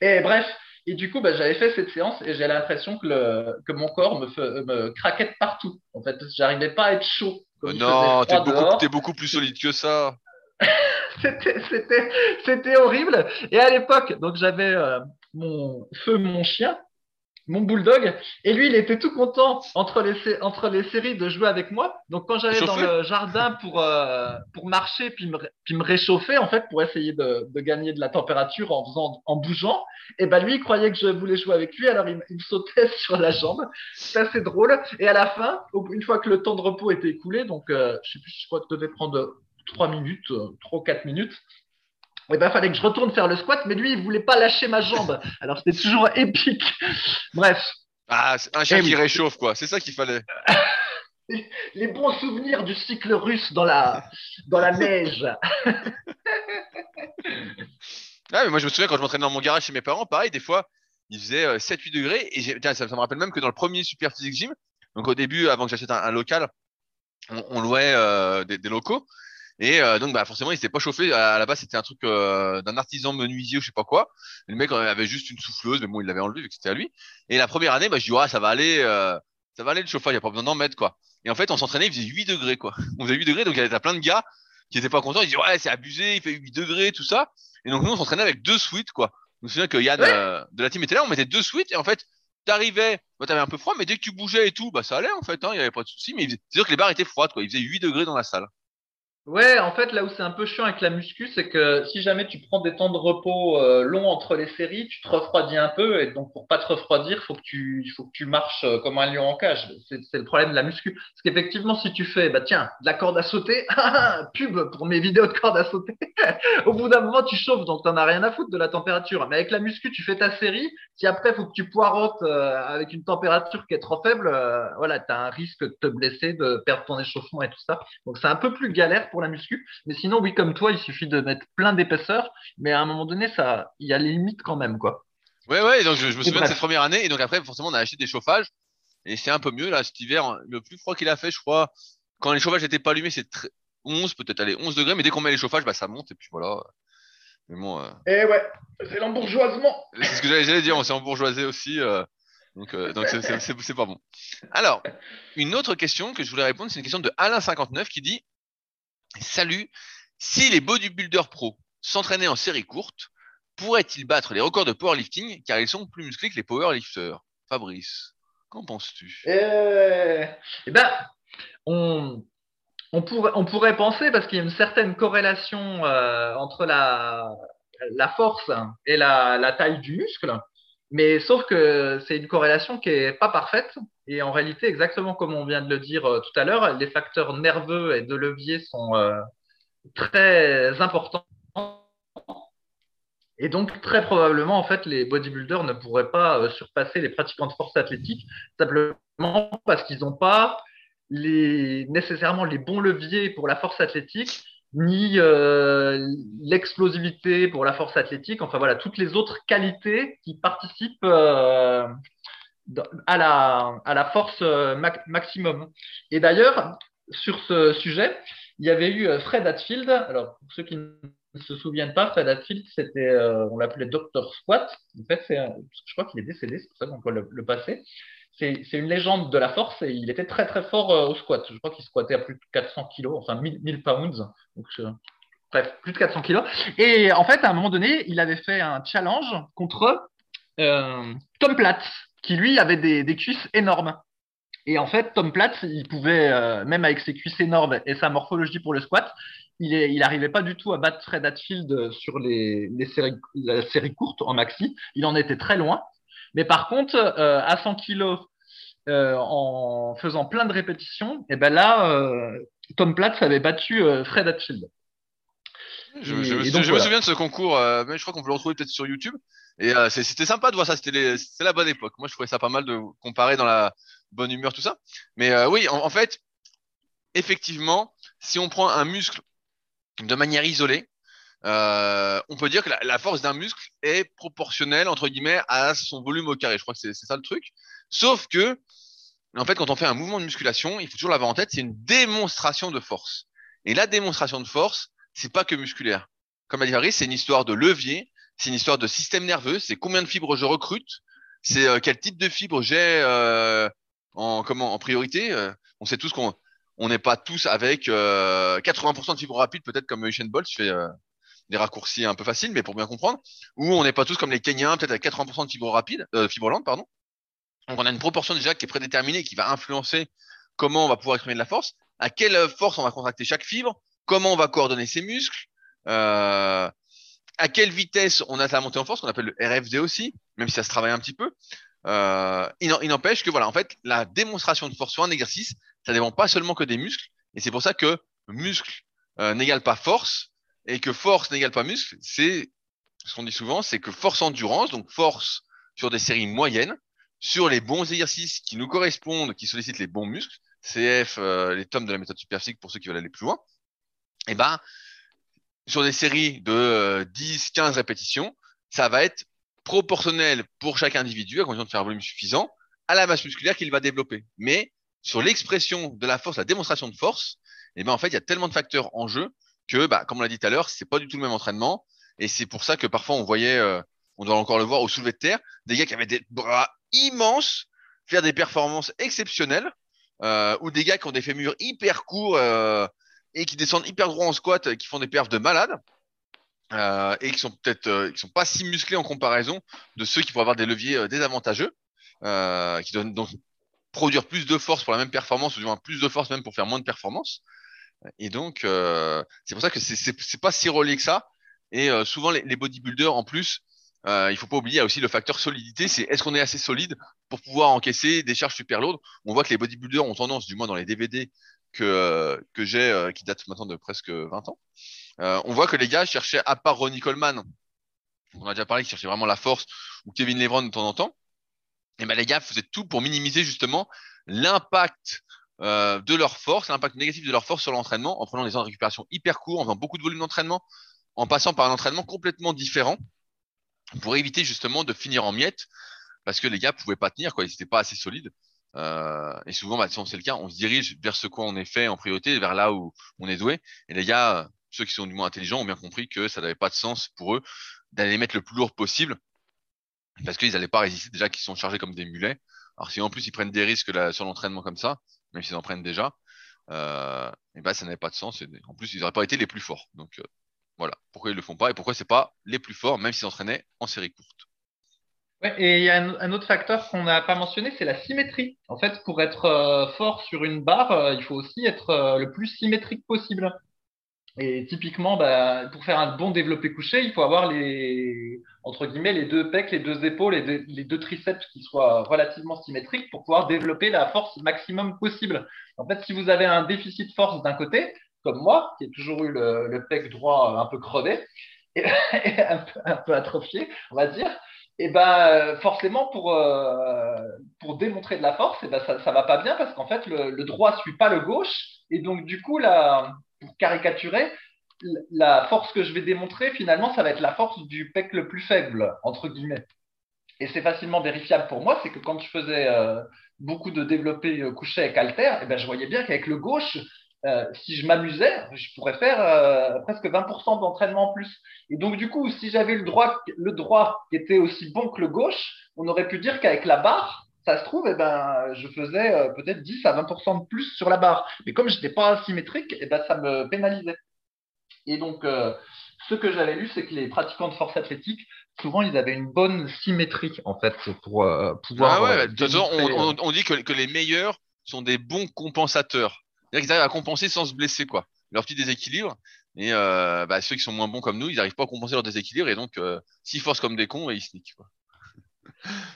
Et bref, et du coup, bah, j'avais fait cette séance et j'ai l'impression que, le, que mon corps me, me craquait partout. En fait, j'arrivais pas à être chaud. Oh non, t'es beaucoup, es beaucoup plus solide que ça. *laughs* c'était horrible. Et à l'époque, donc j'avais euh, mon feu, mon chien, mon bulldog. Et lui, il était tout content entre les, entre les séries de jouer avec moi. Donc, quand j'allais dans le jardin pour, euh, pour marcher puis me, puis me réchauffer, en fait, pour essayer de, de gagner de la température en, faisant, en bougeant, et ben lui, il croyait que je voulais jouer avec lui. Alors, il, il me sautait *laughs* sur la jambe. C'est assez drôle. Et à la fin, une fois que le temps de repos était écoulé, donc, euh, je sais plus, je crois que ça devait prendre 3 minutes, 3 ou 4 minutes, il eh ben, fallait que je retourne faire le squat, mais lui, il voulait pas lâcher ma jambe. Alors, c'était toujours *laughs* épique. Bref. Ah, un chien qui réchauffe, quoi. C'est ça qu'il fallait. *laughs* Les bons souvenirs du cycle russe dans la, dans la neige. *laughs* ah, mais moi, je me souviens quand je m'entraînais dans mon garage chez mes parents, pareil, des fois, il faisait 7-8 euh, degrés. Et ça, ça, me rappelle même que dans le premier Super Physique Gym, donc au début, avant que j'achète un, local, on, louait euh, des, des, locaux. Et euh, donc, bah, forcément, il s'était pas chauffé. À la base, c'était un truc euh, d'un artisan menuisier ou je sais pas quoi. le mec avait juste une souffleuse, mais bon, il l'avait enlevé vu que c'était à lui. Et la première année, bah, je dis, ouais, ça va aller, euh, ça va aller le chauffage, il n'y a pas besoin d'en mettre, quoi. Et en fait, on s'entraînait, il faisait 8 degrés, quoi. On faisait 8 degrés, donc il y avait plein de gars qui étaient pas contents. Ils disaient, ouais, c'est abusé, il fait 8 degrés, tout ça. Et donc, nous, on s'entraînait avec deux suites, quoi. Je me souviens que Yann de la team était là, on mettait deux suites, et en fait, t'arrivais, bah, t'avais un peu froid, mais dès que tu bougeais et tout, bah, ça allait, en fait, hein, il y avait pas de souci. Mais c'est sûr que les barres étaient froides, quoi. Il faisait 8 degrés dans la salle. Ouais, en fait, là où c'est un peu chiant avec la muscu, c'est que si jamais tu prends des temps de repos euh, longs entre les séries, tu te refroidis un peu. Et donc, pour pas te refroidir, faut que tu, faut que tu marches euh, comme un lion en cage. C'est, le problème de la muscu. Parce qu'effectivement, si tu fais, bah tiens, de la corde à sauter, *laughs* pub pour mes vidéos de corde à sauter. *laughs* Au bout d'un moment, tu chauffes, donc t'en as rien à foutre de la température. Mais avec la muscu, tu fais ta série. Si après, faut que tu poirotes euh, avec une température qui est trop faible, voilà, t'as un risque de te blesser, de perdre ton échauffement et tout ça. Donc, c'est un peu plus galère pour la muscu. Mais sinon, oui, comme toi, il suffit de mettre plein d'épaisseur. Mais à un moment donné, ça, il y a les limites quand même, quoi. Ouais, ouais, donc je, je me souviens de cette première année, et donc après, forcément, on a acheté des chauffages, et c'est un peu mieux, là, cet hiver, le plus froid qu'il a fait, je crois, quand les chauffages n'étaient pas allumés, c'est très- 11, peut-être, allez, 11 degrés, mais dès qu'on met les chauffages, bah, ça monte, et puis voilà. Mais bon, euh, Eh ouais, c'est l'embourgeoisement. *laughs* c'est ce que j'allais dire, on s'est embourgeoisé aussi, euh, donc, euh, donc c'est pas bon. Alors, une autre question que je voulais répondre, c'est une question de Alain59 qui dit, Salut, si les bodybuilders pro s'entraînaient en série courte, pourraient-ils battre les records de powerlifting car ils sont plus musclés que les powerlifters? Fabrice, qu'en penses-tu? Eh, eh ben, on, pourrait, penser, parce qu'il y a une certaine corrélation euh, entre la, force et la taille du muscle, mais sauf que c'est une corrélation qui est pas parfaite. Et en réalité, exactement comme on vient de le dire euh, tout à l'heure, les facteurs nerveux et de levier sont euh, très importants. Et donc, très probablement, en fait, les bodybuilders ne pourraient pas euh, surpasser les pratiquants de force athlétique simplement parce qu'ils n'ont pas les, nécessairement les bons leviers pour la force athlétique, ni euh, l'explosivité pour la force athlétique, enfin voilà, toutes les autres qualités qui participent euh, à, la, à la force euh, maximum. Et d'ailleurs, sur ce sujet, il y avait eu Fred Hatfield. Alors, pour ceux qui ne se souviennent pas, Fred Hatfield, c'était, on l'appelait Dr. Squat. En fait, je crois qu'il est décédé, c'est pour ça qu'on peut le, le passer. C'est, une légende de la force et il était très très fort euh, au squat. Je crois qu'il squattait à plus de 400 kilos, enfin 1000, 1000 pounds. Bref, plus de 400 kilos. Et en fait, à un moment donné, il avait fait un challenge contre euh, Tom Platz, qui lui avait des, cuisses énormes. Et en fait, Tom Platz, il pouvait, euh, même avec ses cuisses énormes et sa morphologie pour le squat, il est, il arrivait pas du tout à battre Fred Hatfield sur les, les séries, la série courte en maxi. Il en était très loin. Mais par contre, euh, à 100 kilos, euh, en faisant plein de répétitions, et ben là, euh, Tom Platz avait battu Fred Hatfield. Je, Et- je me, et sou- donc, je me voilà. souviens de ce concours, mais je crois qu'on peut le retrouver peut-être sur YouTube. Et c'était sympa de voir ça, c'était la bonne époque. Moi, je trouvais ça pas mal de comparer dans la bonne humeur, tout ça. Mais oui, en, en fait, effectivement, si on prend un muscle de manière isolée, euh, on peut dire que la, force d'un muscle est proportionnelle, entre guillemets, à son volume au carré. Je crois que c'est ça le truc. Sauf que, en fait, quand on fait un mouvement de musculation, il faut toujours l'avoir en tête, c'est une démonstration de force. Et la démonstration de force, c'est pas que musculaire. Comme l'a dit Fabrice, c'est une histoire de levier, c'est une histoire de système nerveux, c'est combien de fibres je recrute, c'est euh, quel type de fibres j'ai euh, en comment en priorité. On sait tous qu'on on n'est pas tous avec euh, 80% de fibres rapides, peut-être comme Usain Bolt, je fais des raccourcis un peu faciles, mais pour bien comprendre, ou on n'est pas tous comme les Kenyans, peut-être avec 80% de fibres rapides, euh, fibres lentes, pardon. Donc on a une proportion déjà qui est prédéterminée, qui va influencer comment on va pouvoir exprimer de la force, à quelle force on va contracter chaque fibre, comment on va coordonner ses muscles, euh, à quelle vitesse on a la montée en force, qu'on appelle le RFD aussi, même si ça se travaille un petit peu. Euh, il n'empêche que voilà, en fait, la démonstration de force sur un exercice, ça dépend pas seulement que des muscles, et c'est pour ça que muscle euh, n'égale pas force, et que force n'égale pas muscle. C'est ce qu'on dit souvent, c'est que force endurance, donc force sur des séries moyennes, sur les bons exercices qui nous correspondent, qui sollicitent les bons muscles, CF, euh, les tomes de la méthode superphysique pour ceux qui veulent aller plus loin, et ben sur des séries de euh, 10, 15 répétitions, ça va être proportionnel pour chaque individu, à condition de faire un volume suffisant, à la masse musculaire qu'il va développer. Mais sur l'expression de la force, la démonstration de force, et ben en fait, il y a tellement de facteurs en jeu que, bah, comme on l'a dit tout à l'heure, c'est pas du tout le même entraînement. Et c'est pour ça que parfois on voyait, euh, on doit encore le voir au soulevé de terre, des gars qui avaient des bras immenses, faire des performances exceptionnelles, euh, ou des gars qui ont des fémurs hyper courts euh, et qui descendent hyper droit en squat, qui font des perfs de malade, et qui sont peut-être, qui sont pas si musclés en comparaison de ceux qui pourraient avoir des leviers désavantageux, qui donnent donc produire plus de force pour la même performance, ou du moins plus de force même pour faire moins de performance. Et donc, euh, c'est pour ça que c'est pas si relié que ça. Et euh, souvent, les, bodybuilders, en plus, euh, il faut pas oublier, aussi le facteur solidité. C'est est-ce qu'on est assez solide pour pouvoir encaisser des charges super lourdes? On voit que les bodybuilders ont tendance, du moins dans les DVD que, que j'ai, qui datent maintenant de presque 20 ans, on voit que les gars cherchaient, à part Ronnie Coleman, on a déjà parlé, qui cherchait vraiment la force, ou Kevin Levron de temps en temps, et ben les gars faisaient tout pour minimiser justement l'impact euh, de leur force, l'impact négatif de leur force sur l'entraînement, en prenant des temps de récupération hyper courts, en faisant beaucoup de volume d'entraînement, en passant par un entraînement complètement différent, pour éviter justement de finir en miettes, parce que les gars pouvaient pas tenir, quoi, ils n'étaient pas assez solides. Euh, et souvent, bah, si c'est le cas, on se dirige vers ce quoi on est fait en priorité, vers là où on est doué. Et les gars, ceux qui sont du moins intelligents, ont bien compris que ça n'avait pas de sens pour eux d'aller mettre le plus lourd possible, parce qu'ils n'allaient pas résister déjà qu'ils sont chargés comme des mulets. Alors si en plus ils prennent des risques sur l'entraînement comme ça, même s'ils en prennent déjà, euh, et ben ça n'avait pas de sens. Et en plus ils n'auraient pas été les plus forts. Donc euh, voilà, pourquoi ils le font pas et pourquoi c'est pas les plus forts, même s'ils entraînaient en série courte. Ouais, et il y a un, autre facteur qu'on n'a pas mentionné, c'est la symétrie. En fait, pour être euh, fort sur une barre, il faut aussi être le plus symétrique possible. Et typiquement, bah, pour faire un bon développé couché, il faut avoir les, entre guillemets, les deux pecs, les deux épaules, les deux, les deux triceps qui soient relativement symétriques pour pouvoir développer la force maximum possible. En fait, si vous avez un déficit de force d'un côté, comme moi, qui ai toujours eu le, pec droit un peu crevé *laughs* et, un, peu, atrophié, on va dire, et ben forcément pour euh, pour démontrer de la force, et ben ça ça va pas bien parce qu'en fait le, le droit suit pas le gauche et donc du coup la pour caricaturer, la force que je vais démontrer, finalement, ça va être la force du pec le plus faible, entre guillemets. Et c'est facilement vérifiable pour moi, c'est que quand je faisais euh, beaucoup de développés euh, couchés avec halter, eh ben, je voyais bien qu'avec le gauche, euh, si je m'amusais, je pourrais faire presque 20% d'entraînement en plus. Et donc, du coup, si j'avais le droit, le droit qui était aussi bon que le gauche, on aurait pu dire qu'avec la barre, ça se trouve, eh ben, je faisais peut-être 10 à 20% de plus sur la barre. Mais comme je n'étais pas symétrique, eh ben, ça me pénalisait. Et donc, euh, ce que j'avais lu, c'est que les pratiquants de force athlétique, souvent, ils avaient une bonne symétrie, en fait, pour euh, pouvoir. Ah ouais, de toute façon, on, on, dit que, que, les meilleurs sont des bons compensateurs. C'est-à-dire qu'ils arrivent à compenser sans se blesser, quoi. Leur petit déséquilibre. Et bah, ceux qui sont moins bons comme nous, ils n'arrivent pas à compenser leur déséquilibre. Et donc, s'ils forcent comme des cons, ils se niquent, quoi.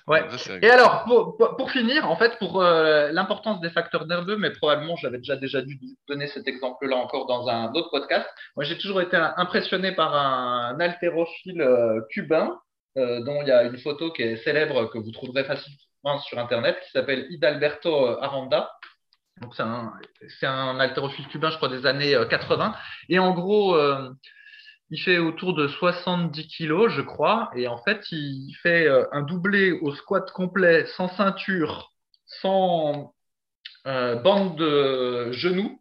Ouais. Et alors, pour, pour, finir, en fait, pour euh, l'importance des facteurs nerveux, mais probablement j'avais déjà déjà dû donner cet exemple-là encore dans un autre podcast. Moi, j'ai toujours été impressionné par un, haltérophile euh, cubain, euh, dont il y a une photo qui est célèbre que vous trouverez facilement sur Internet, qui s'appelle Hidalberto Aranda. Donc, c'est un, c'est un haltérophile cubain, je crois, des années 80. Et en gros, il fait autour de 70 kilos, je crois, et en fait, il fait euh, un doublé au squat complet, sans ceinture, sans euh, bande de genoux.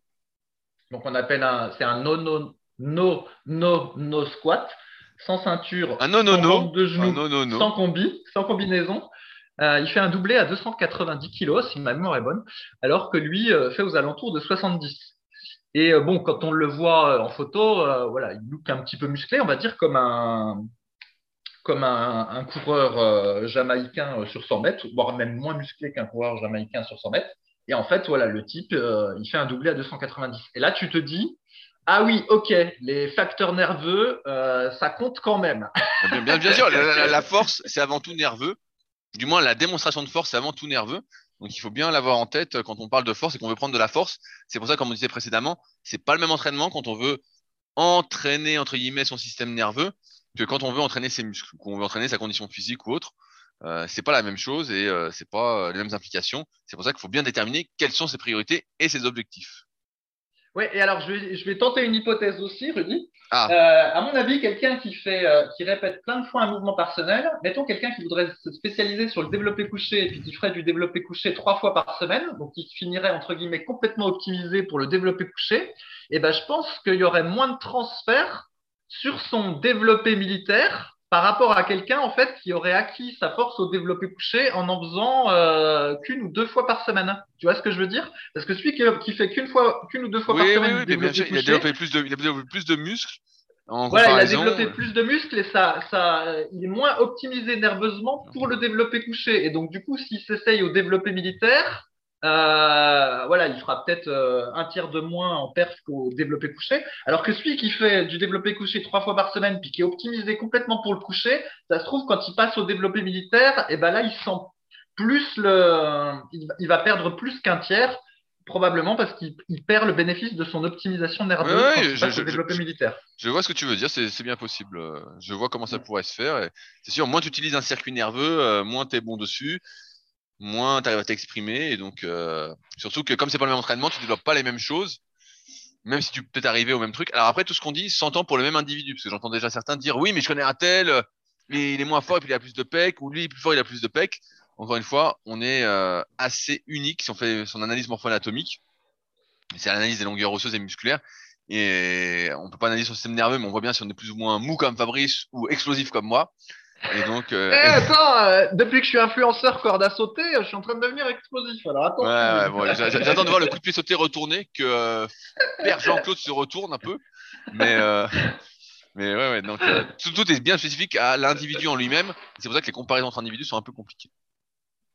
Donc, on appelle un, c'est un no no no no no squat, sans ceinture, un no, no, sans no. bande de genoux, sans combi, sans combinaison. Euh, il fait un doublé à 290 kilos, si ma mémoire est bonne, alors que lui euh, fait aux alentours de 70. Et euh, bon, quand on le voit euh, en photo, euh, voilà, il look un petit peu musclé, on va dire comme un comme un, coureur jamaïcain sur 100 mètres, voire même moins musclé qu'un coureur jamaïcain sur 100 mètres. Et en fait, voilà, le type, il fait un doublé à 290. Et là, tu te dis, ah oui, ok, les facteurs nerveux, ça compte quand même. *laughs* Bien, bien, sûr, la force, c'est avant tout nerveux. Du moins, la démonstration de force, c'est avant tout nerveux. Donc il faut bien l'avoir en tête euh, quand on parle de force et qu'on veut prendre de la force. C'est pour ça, comme on disait précédemment, c'est pas le même entraînement quand on veut entraîner entre guillemets son système nerveux que quand on veut entraîner ses muscles, qu'on veut entraîner sa condition physique ou autre. Euh, c'est pas la même chose et euh, c'est pas euh, les mêmes implications. C'est pour ça qu'il faut bien déterminer quelles sont ses priorités et ses objectifs. Oui, et alors je vais, je vais tenter une hypothèse aussi, Rudy. Ah. Euh, à mon avis, quelqu'un qui fait, euh, qui répète plein de fois un mouvement personnel, mettons quelqu'un qui voudrait se spécialiser sur le développé couché et puis qui ferait du développé couché trois fois par semaine, donc qui finirait entre guillemets complètement optimisé pour le développé couché, et eh ben je pense qu'il y aurait moins de transfert sur son développé militaire par rapport à quelqu'un en fait qui aurait acquis sa force au développé couché en en faisant euh, qu'une ou deux fois par semaine. Tu vois ce que je veux dire? Parce que celui qui, qui fait qu'une fois, qu'une ou deux fois oui, par oui, semaine, oui, mais bien sûr, il a développé plus de, il a développé plus de muscles. En voilà, il a développé euh, plus de muscles et ça, ça, il est moins optimisé nerveusement pour le développé couché. Et donc du coup, s'il s'essaye au développé militaire, euh, voilà, il fera peut-être euh, un tiers de moins en perf qu'au développé couché. Alors que celui qui fait du développé couché trois fois par semaine, puis qui est optimisé complètement pour le coucher, ça se trouve quand il passe au développé militaire, et ben là il sent plus le, il, va perdre plus qu'un tiers, probablement parce qu'il perd le bénéfice de son optimisation nerveuse Ouais, ouais, je- développé je- militaire. Je vois ce que tu veux dire, c'est bien possible. Euh, Je vois comment ça Mm. pourrait se faire. C'est sûr, moins tu utilises un circuit nerveux, euh, moins tu es bon dessus, moins tu arrives à t'exprimer. Et donc, euh, surtout que comme c'est pas le même entraînement, tu développes pas les mêmes choses, même si tu peux arriver au même truc. Alors après, tout ce qu'on dit s'entend pour le même individu, parce que j'entends déjà certains dire oui, mais je connais un tel, euh, il est moins fort et puis il a plus de pec, ou lui il est plus fort, il a plus de pec. Encore une fois, on est euh, assez unique si on fait son analyse morpho-anatomique. C'est l'analyse des longueurs osseuses et musculaires. Et on peut pas analyser son système nerveux, mais on voit bien si on est plus ou moins mou comme Fabrice ou explosif comme moi. Et donc, Eh, euh, attends, euh, depuis que je suis influenceur corde à sauter, je suis en train de devenir explosif. Alors attends. ouais, ouais, j'attends de voir le coup de pied sauté retourner, que euh, Père Jean-Claude se retourne un peu. Mais, euh, mais ouais, ouais, donc tout, tout est bien spécifique à l'individu en lui-même. C'est pour ça que les comparaisons entre individus sont un peu compliquées.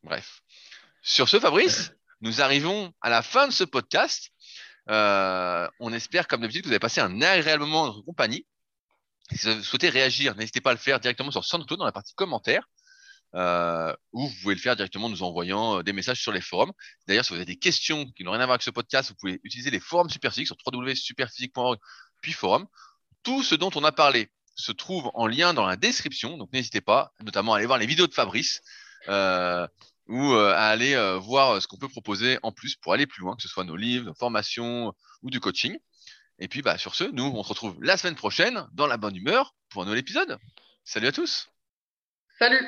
Bref. Sur ce, Fabrice, nous arrivons à la fin de ce podcast. On espère, comme d'habitude, que vous avez passé un agréable moment en notre compagnie. Si vous souhaitez réagir, n'hésitez pas à le faire directement sur SoundCloud dans la partie commentaires. Euh, ou vous pouvez le faire directement en nous envoyant euh, des messages sur les forums. D'ailleurs, si vous avez des questions qui n'ont rien à voir avec ce podcast, vous pouvez utiliser les forums Superphysique sur www.superphysique.org puis forum. Tout ce dont on a parlé se trouve en lien dans la description, donc n'hésitez pas, notamment à aller voir les vidéos de Fabrice euh, ou à aller voir ce qu'on peut proposer en plus pour aller plus loin, que ce soit nos livres, nos formations ou du coaching. Et puis, bah, sur ce, nous, on se retrouve la semaine prochaine dans la bonne humeur pour un nouvel épisode. Salut à tous! Salut